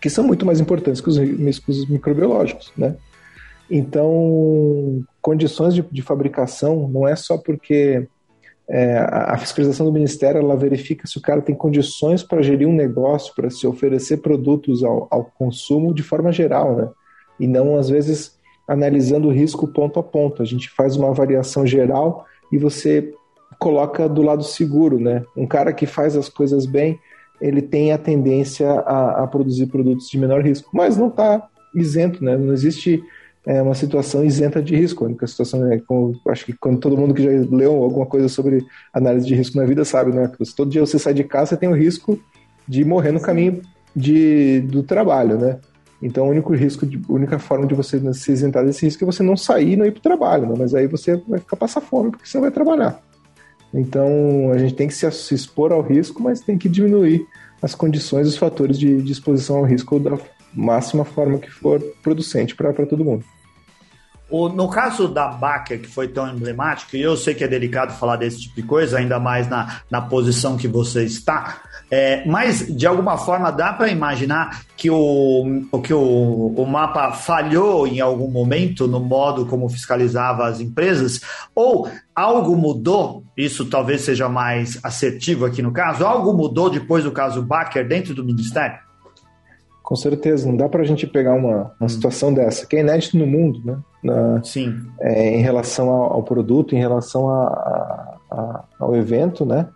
que são muito mais importantes que os riscos microbiológicos, né? Então, condições de, de fabricação não é só porque é, a fiscalização do Ministério ela verifica se o cara tem condições para gerir um negócio, para se oferecer produtos ao, ao, consumo de forma geral, né? E não, às vezes, analisando o risco ponto a ponto. A gente faz uma avaliação geral e você coloca do lado seguro, né? Um cara que faz as coisas bem, ele tem a tendência a, a produzir produtos de menor risco, mas não está isento, né? Não existe é uma situação isenta de risco. A única situação é, como, acho que quando todo mundo que já leu alguma coisa sobre análise de risco na vida sabe, né? Que todo dia você sai de casa, você tem o risco de morrer no caminho de, do trabalho, né? Então, o único risco, de, a única forma de você se isentar desse risco é você não sair e não ir para o trabalho, né? mas aí você vai ficar passar fome porque você não vai trabalhar. Então, a gente tem que se, se expor ao risco, mas tem que diminuir as condições, os fatores de, de exposição ao risco da máxima forma que for producente para todo mundo. O, no caso da Baker, que foi tão emblemático, e eu sei que é delicado falar desse tipo de coisa, ainda mais na, na posição que você está, é, mas de alguma forma dá para imaginar que, o, que o, o mapa falhou em algum momento no modo como fiscalizava as empresas, ou algo mudou, isso talvez seja mais assertivo aqui no caso, algo mudou depois do caso Baker dentro do Ministério? Com certeza, não dá para a gente pegar uma, uma situação dessa, que é inédito no mundo, né? Na, Sim. É, em relação ao, ao, produto, em relação a, a, a, ao evento, né?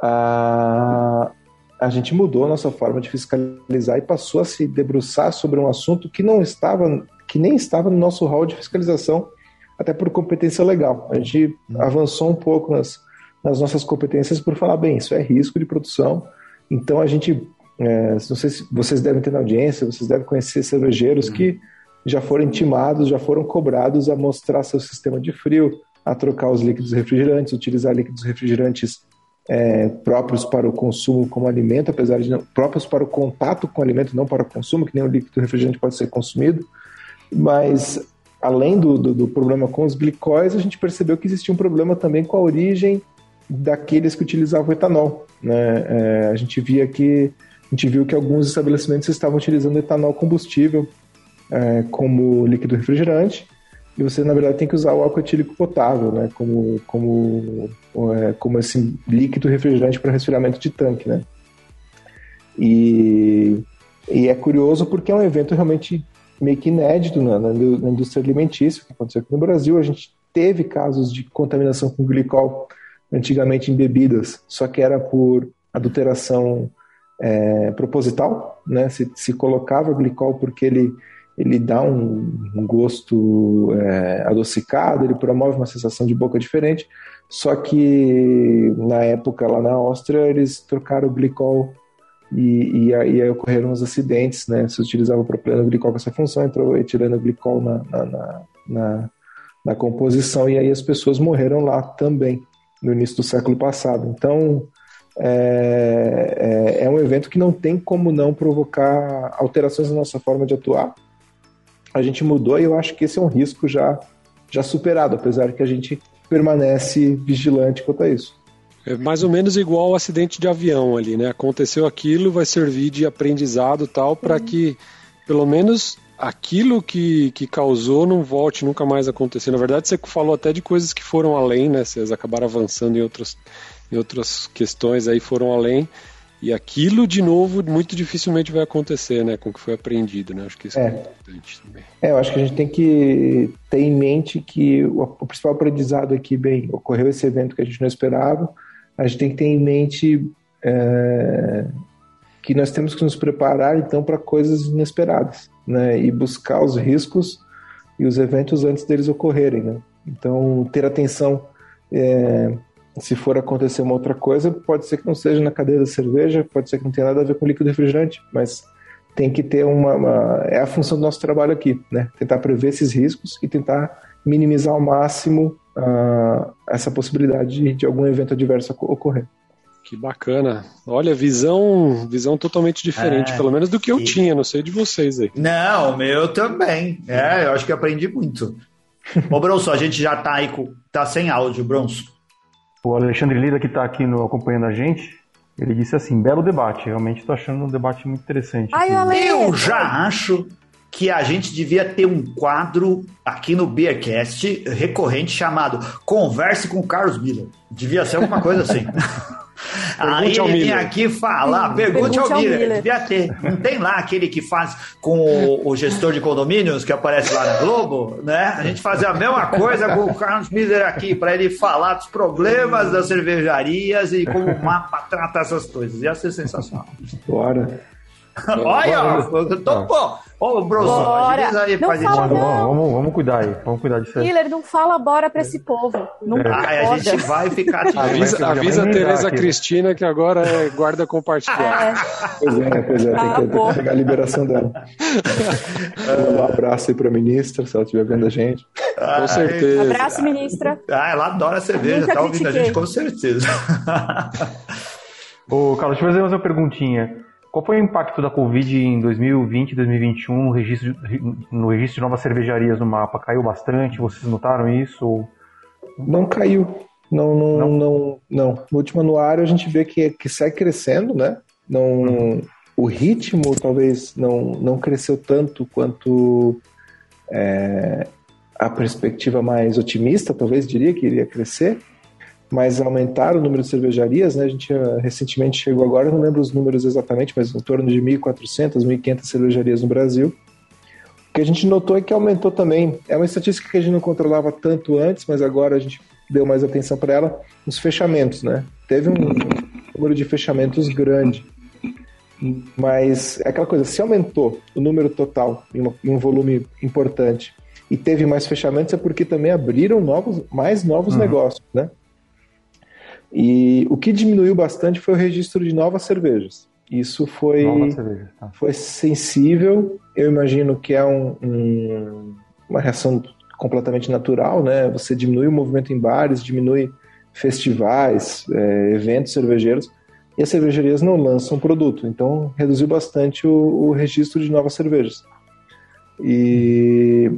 A, a gente mudou a nossa forma de fiscalizar e passou a se debruçar sobre um assunto que não estava, que nem estava no nosso rol de fiscalização, até por competência legal. A gente hum. avançou um pouco nas, nas nossas competências por falar, bem, isso é risco de produção, então a gente é, não sei se vocês devem ter na audiência, vocês devem conhecer cervejeiros uhum. que já foram intimados, já foram cobrados a mostrar seu sistema de frio, a trocar os líquidos refrigerantes, utilizar líquidos refrigerantes é, próprios para o consumo como alimento, apesar de não, próprios para o contato com o alimento, não para o consumo, que nem o líquido refrigerante pode ser consumido. Mas além do, do, do problema com os glicóis, a gente percebeu que existia um problema também com a origem daqueles que utilizavam etanol. Né? É, a gente via que a gente viu que alguns estabelecimentos estavam utilizando etanol combustível é, como líquido refrigerante e você na verdade tem que usar o álcool etílico potável, né, como como é, como esse líquido refrigerante para resfriamento de tanque, né? E, e é curioso porque é um evento realmente meio que inédito na, na, indústria alimentícia que aconteceu aqui no Brasil. A gente teve casos de contaminação com glicol antigamente em bebidas, só que era por adulteração é, proposital, né? Se, se colocava glicol porque ele ele dá um, um gosto é, adocicado, ele promove uma sensação de boca diferente. Só que na época lá na Áustria eles trocaram o glicol e, e, aí, ocorreram os acidentes, né? Se utilizava o propileno glicol com essa função, entrou etileno glicol na, na, na, na, na composição e aí as pessoas morreram lá também no início do século passado. Então é, é, é, um evento que não tem como não provocar alterações na nossa forma de atuar. A gente mudou e eu acho que esse é um risco já, já superado, apesar que a gente permanece vigilante quanto a isso. É mais ou menos igual ao acidente de avião ali, né? Aconteceu aquilo, vai servir de aprendizado tal para uhum. que pelo menos aquilo que, que causou não volte nunca mais a acontecer. Na verdade, você falou até de coisas que foram além, né? Vocês acabaram avançando em outras e outras questões aí foram além. E aquilo, de novo, muito dificilmente vai acontecer, né? Com o que foi aprendido, né? Acho que isso é, é importante também. É, eu acho que a gente tem que ter em mente que o, o, principal aprendizado aqui, bem, ocorreu esse evento que a gente não esperava. A gente tem que ter em mente é, que nós temos que nos preparar, então, para coisas inesperadas, né? E buscar os riscos e os eventos antes deles ocorrerem, né? Então, ter atenção... É, se for acontecer uma outra coisa, pode ser que não seja na cadeia da cerveja, pode ser que não tenha nada a ver com líquido refrigerante, mas tem que ter uma, uma, é a função do nosso trabalho aqui, né? Tentar prever esses riscos e tentar minimizar ao máximo uh, essa possibilidade de, de, algum evento adverso ocorrer. Que bacana. Olha, visão, visão totalmente diferente, é, pelo menos do que eu e... tinha, não sei de vocês aí. Não, meu também. É, eu acho que aprendi muito. Ô, Bronson, a gente já tá aí com, tá sem áudio, Bronson. O Alexandre Lida, que está aqui no, acompanhando a gente, ele disse assim: belo debate. Realmente estou achando um debate muito interessante. Ai, eu já acho que a gente devia ter um quadro aqui no Beercast recorrente chamado Converse com Carlos Miller. Devia ser alguma coisa assim. Aí ele vem aqui falar, pergunte, pergunte ao, Miller. Miller. Devia ter. Não tem lá aquele que faz com o, o, gestor de condomínios que aparece lá na Globo, né? A gente fazer a mesma coisa com o Carlos Miller aqui, para ele falar dos problemas das cervejarias e como o mapa trata essas coisas. Ia ser sensacional. Bora. Olha, topou. Ô, Bronson, bora. aí não fala, não. Vamos, vamos cuidar aí. Vamos cuidar disso aí. Killer, não fala bora pra esse povo. Não é. ah, a gente vai ficar... avisa avisa a Tereza aqui. Cristina que agora é guarda compartilhada. É. Pois é, pois é. Tem que, ah, pegar a liberação dela. um abraço aí pra ministra, se ela estiver vendo a gente. com certeza. Abraço, ministra. Ah, ela adora cerveja, Nunca tá ouvindo critiquei. a gente com certeza. Ô, Carlos, deixa eu fazer mais uma perguntinha. Qual foi o impacto da Covid em 2020 e 2021 no registro, no registro de novas cervejarias no mapa? Caiu bastante? Vocês notaram isso? Não caiu. Não, não, não, não, não. No último anuário a gente vê que, que segue crescendo, né? Não, uhum. O ritmo talvez não, não cresceu tanto quanto é, a perspectiva mais otimista, talvez diria que iria crescer, mas aumentar o número de cervejarias, né? A gente uh, recentemente chegou agora, não lembro os números exatamente, mas em torno de 1.400, 1.500 cervejarias no Brasil. O que a gente notou é que aumentou também. É uma estatística que a gente não controlava tanto antes, mas agora a gente deu mais atenção para ela, os fechamentos, né? Teve um número de fechamentos grande. Mas é aquela coisa, se aumentou o número total em, uma, em um volume importante e teve mais fechamentos, é porque também abriram novos, mais novos uhum. negócios, né? E o que diminuiu bastante foi o registro de novas cervejas. Isso foi, cerveja, tá. foi sensível. Eu imagino que é um, um, uma reação completamente natural, né? Você diminui o movimento em bares, diminui festivais, é, eventos cervejeiros, e as cervejarias não lançam produto. Então, reduziu bastante o, o registro de novas cervejas. E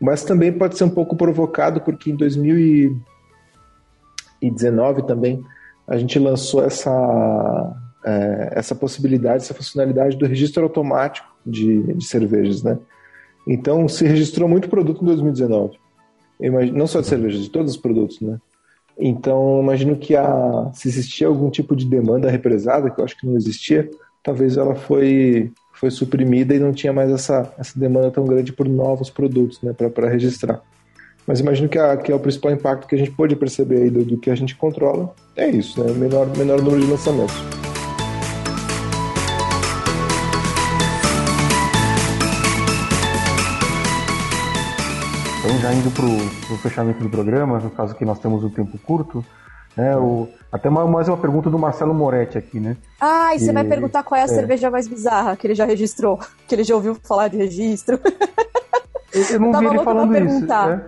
mas também pode ser um pouco provocado porque em 2000 2019 também, a gente lançou essa, é, essa possibilidade, essa funcionalidade do registro automático de, de cervejas, né? Então, se registrou muito produto em 2019. Imagino, não só de cervejas, de todos os produtos, né? Então, imagino que a, se existia algum tipo de demanda represada, que eu acho que não existia, talvez ela foi, foi suprimida e não tinha mais essa, essa demanda tão grande por novos produtos né, para registrar. Mas imagino que, a, que é o principal impacto que a gente pode perceber aí do, do que a gente controla. É isso, né? Menor, menor número de lançamentos. Então, já indo para o fechamento do programa, no caso que nós temos um tempo curto, né, o, até mais uma pergunta do Marcelo Moretti aqui, né? Ah, e você vai perguntar qual é a é. cerveja mais bizarra que ele já registrou, que ele já ouviu falar de registro. Eu não vi ele falando isso. Né?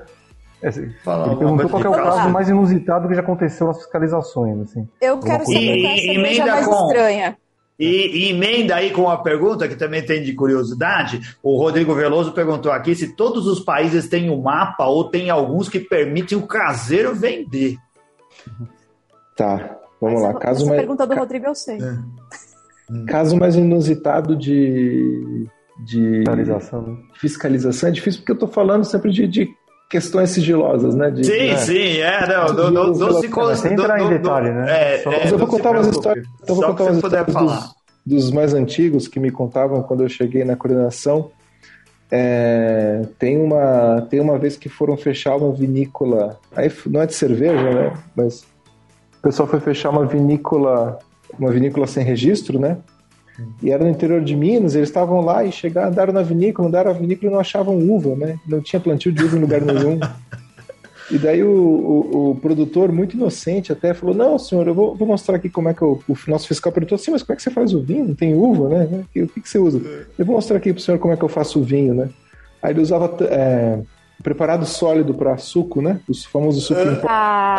É, assim, ele perguntou qual é o caso mais inusitado que já aconteceu nas fiscalizações. Assim. Eu quero saber qual é a cerveja mais com... estranha. E, e, emenda aí com uma pergunta que também tem de curiosidade. O Rodrigo Veloso perguntou aqui se todos os países têm um mapa ou tem alguns que permitem o caseiro vender. Tá, vamos essa, lá. Caso essa mais... pergunta do Rodrigo eu sei. É. Caso mais inusitado de, de fiscalização. Né? fiscalização é difícil porque eu estou falando sempre de, de questões sigilosas, né? De, sim, né? sim, é, não, do, do, do, se Sem entrar em detalhe, né? É, é, eu vou contar umas histórias, eu vou contar umas histórias dos, dos, mais antigos que me contavam quando eu cheguei na coordenação. É, tem uma tem uma vez que foram fechar uma vinícola, aí não é de cerveja, né? Mas o pessoal foi fechar uma vinícola, uma vinícola sem registro, né? E era no interior de Minas, eles estavam lá e chegaram, andaram na vinícola, andaram a vinícola e não achavam uva, né? Não tinha plantio de uva em lugar nenhum. E daí o, o, o, produtor, muito inocente, até falou: Não, senhor, eu vou, vou mostrar aqui como é que o, o, nosso fiscal perguntou assim, mas como é que você faz o vinho? Não tem uva, né? O que, que você usa? Eu vou mostrar aqui pro senhor como é que eu faço o vinho, né? Aí ele usava é, preparado sólido para suco, né? O famoso suco em pó. Ah,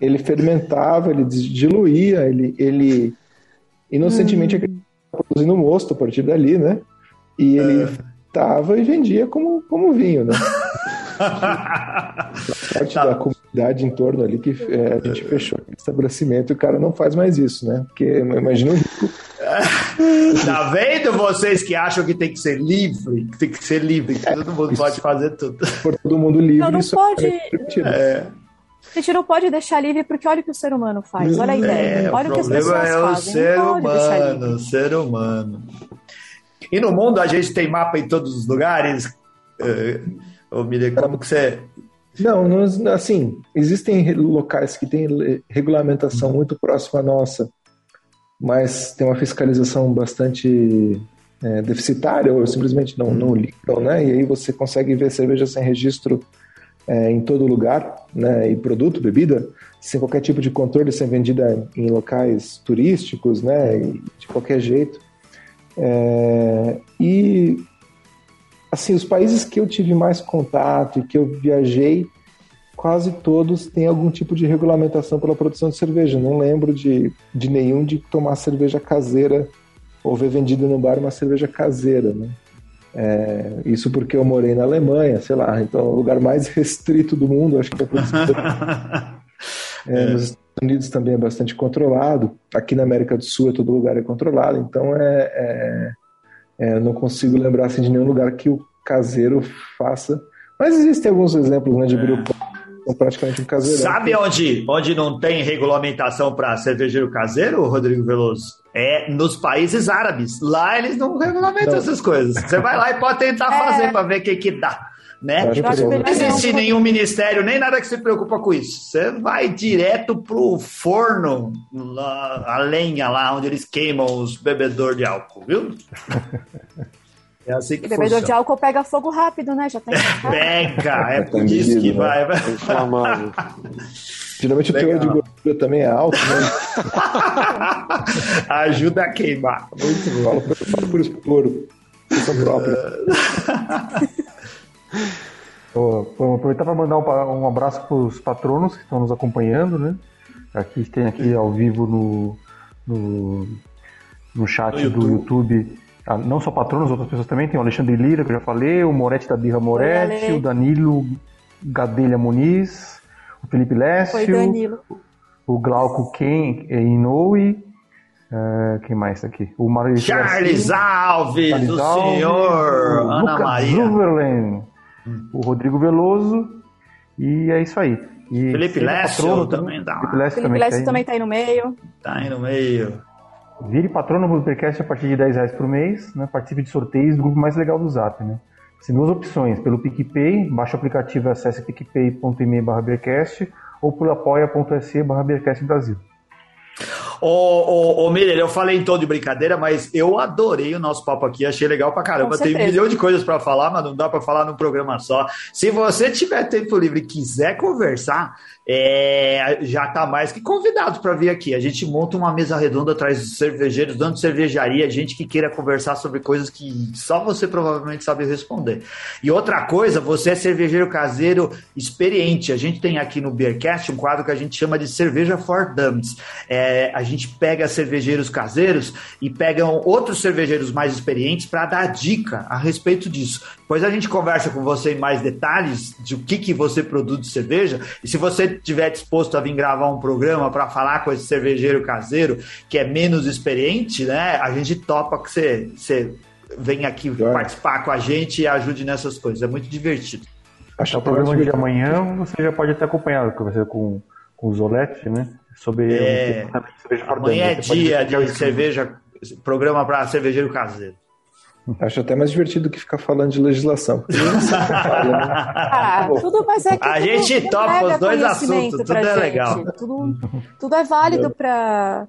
ele fermentava, ele diluía, ele, ele inocentemente hum. produzindo mosto a partir dali, né? E ele é. tava e vendia como, como vinho, né? parte tá. da comunidade em torno ali que é, a gente fechou o estabelecimento e o cara não faz mais isso, né? Porque imagina o rico. Tá vendo vocês que acham que tem que ser livre? Que tem que ser livre, que todo mundo isso, pode fazer tudo. Por todo mundo livre, não, não pode. É a gente não pode deixar livre porque olha o que o ser humano faz, olha a ideia, é, olha o, o que as pessoas é o fazem. Ser humano, o ser humano. E no mundo a gente tem mapa em todos os lugares? Uh, ô, Miriam, como que você... Não, não, assim, existem locais que têm regulamentação muito próxima à nossa, mas tem uma fiscalização bastante é, deficitária ou simplesmente não, não ligam, né? E aí você consegue ver cerveja sem registro é, em todo lugar, né, e produto, bebida, sem qualquer tipo de controle, sem vendida em locais turísticos, né, de qualquer jeito. É, e, assim, os países que eu tive mais contato e que eu viajei, quase todos têm algum tipo de regulamentação pela produção de cerveja. Não lembro de, de nenhum de tomar cerveja caseira ou ver vendida no bar uma cerveja caseira, né? É, isso porque eu morei na Alemanha, sei lá, então o lugar mais restrito do mundo, acho que é produção. é, Nos Estados Unidos também é bastante controlado, aqui na América do Sul todo lugar é controlado, então é, é, é não consigo lembrar assim, de nenhum lugar que o caseiro faça. Mas existem alguns exemplos né, de é. grupo são praticamente um caseiro. Sabe onde, onde não tem regulamentação para cervejeiro caseiro, Rodrigo Veloso? É nos países árabes. Lá eles não regulamentam não. essas coisas. Você vai lá e pode tentar é. fazer para ver o que, que dá. Né? Não existe nenhum ministério, nem nada que se preocupa com isso. Você vai direto pro forno, lá, a lenha lá onde eles queimam os bebedores de álcool, viu? É assim que Bebedor funciona. de álcool pega fogo rápido, né? Já tem. pega, é por isso que vai. vai. Geralmente Legal. o teor de gordura também é alto, né? Ajuda a queimar. Muito bom. Fala por expor. própria. Vou aproveitar para mandar um, um abraço para os patronos que estão nos acompanhando, né? Aqui tem aqui ao vivo no, no, no chat no YouTube. do YouTube ah, não só patronos, outras pessoas também. Tem o Alexandre Lira, que eu já falei, o Moretti da Birra Moretti, o Danilo Gadelha Muniz, o Felipe Lécio, o Glauco Ken Inoue, uh, quem mais tá aqui? O Maurício Charles Garcia, Alves, Charles o Alves, senhor o Ana Lucas Maria. Zuverlen, o Rodrigo Veloso, e é isso aí. E Felipe Lécio também dá. Felipe Lécio também, tá também tá aí no meio. Tá aí no meio. Vire patrono do Supercast a partir de 10 reais por mês, né? participe de sorteios do grupo mais legal do Zap. Né? Tem duas opções, pelo PicPay, baixe o aplicativo e acesse picpay.me barra ou por apoia.se barra Brasil. Ô, ô, ô Miller, eu falei em tom de brincadeira, mas eu adorei o nosso papo aqui, achei legal pra caramba. Tem um milhão de coisas para falar, mas não dá para falar num programa só. Se você tiver tempo livre e quiser conversar, é, já está mais que convidado para vir aqui. A gente monta uma mesa redonda atrás dos cervejeiros, dando cervejaria, gente que queira conversar sobre coisas que só você provavelmente sabe responder. E outra coisa, você é cervejeiro caseiro experiente. A gente tem aqui no Beercast um quadro que a gente chama de Cerveja for Dummies. É, a gente pega cervejeiros caseiros e pegam outros cervejeiros mais experientes para dar dica a respeito disso. Depois a gente conversa com você em mais detalhes de o que, que você produz de cerveja. E se você estiver disposto a vir gravar um programa para falar com esse cervejeiro caseiro que é menos experiente, né? A gente topa que você, você venha aqui participar com a gente e ajude nessas coisas. É muito divertido. Acho que o programa de amanhã você já pode ter acompanhado, que vai ser com, com o Zolete, né? Sobre é, um amanhã é dia de cerveja, programa para cervejeiro caseiro. Acho até mais divertido que ficar falando de legislação. ah, tudo, mas é que a gente topa os dois assuntos, tudo é gente. legal. Tudo, tudo é válido para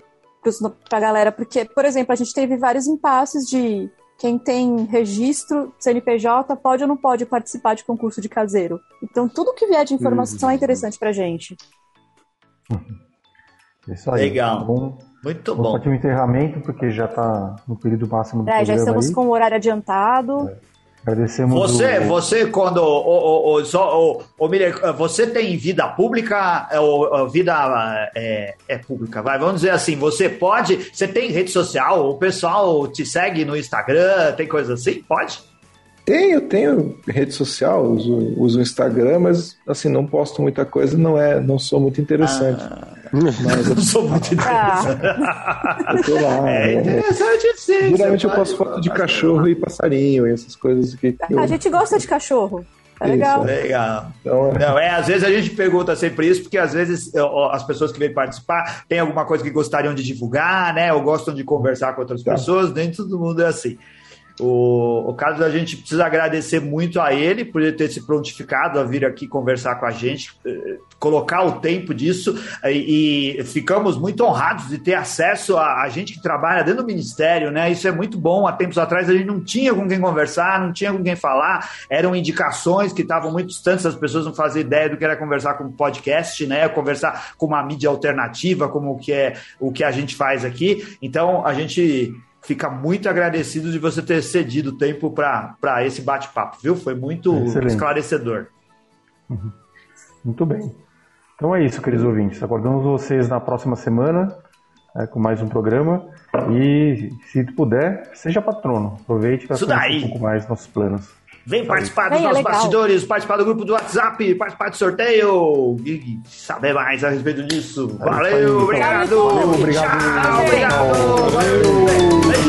a galera, porque, por exemplo, a gente teve vários impasses de quem tem registro CNPJ pode ou não pode participar de concurso de caseiro. Então, tudo que vier de informação é interessante para gente. Isso aí. Legal. Bom, muito bom. Vamos o encerramento, porque já está no período máximo do é, já estamos aí. com o horário adiantado. É. Agradecemos. Você, o... você quando o, o, o, o, o Miller, você tem vida pública é, ou vida é, é, pública? Vai, vamos dizer assim, você pode, você tem rede social, o pessoal te segue no Instagram, tem coisa assim? Pode? Tenho, tenho rede social, uso, uso o Instagram, mas assim, não posto muita coisa, não é, não sou muito interessante. Ah, mas eu não sou muito interessante. Ah. Eu tô lá. É, é interessante sim. Geralmente eu posto foto de cachorro e passarinho e essas coisas que. que eu... A gente gosta de cachorro. É legal. Isso, legal. Então, é... Não, é, às vezes a gente pergunta sempre isso, porque às vezes as pessoas que vêm participar têm alguma coisa que gostariam de divulgar, né? Ou gostam de conversar com outras tá. pessoas, nem todo mundo é assim. O, o Carlos, a gente precisa agradecer muito a ele por ele ter se prontificado a vir aqui conversar com a gente, eh, colocar o tempo disso e, e ficamos muito honrados de ter acesso a, a, gente que trabalha dentro do ministério, né? Isso é muito bom. Há tempos atrás a gente não tinha com quem conversar, não tinha com quem falar, eram indicações que estavam muito distantes, as pessoas não faziam ideia do que era conversar com um podcast, né? Conversar com uma mídia alternativa, como o que é o que a gente faz aqui. Então a gente fica muito agradecido de você ter cedido tempo para esse bate-papo, viu? Foi muito Excelente. esclarecedor. Uhum. Muito bem. Então é isso, queridos ouvintes. Aguardamos vocês na próxima semana é, com mais um programa. E se puder, seja patrono. Aproveite para conhecer um pouco mais nossos planos. Vem participar dos Bem, nossos é bastidores, participar do grupo do WhatsApp, participar do sorteio e saber mais a respeito disso. Valeu, obrigado. Valeu, obrigado. Tchau, obrigado. Valeu.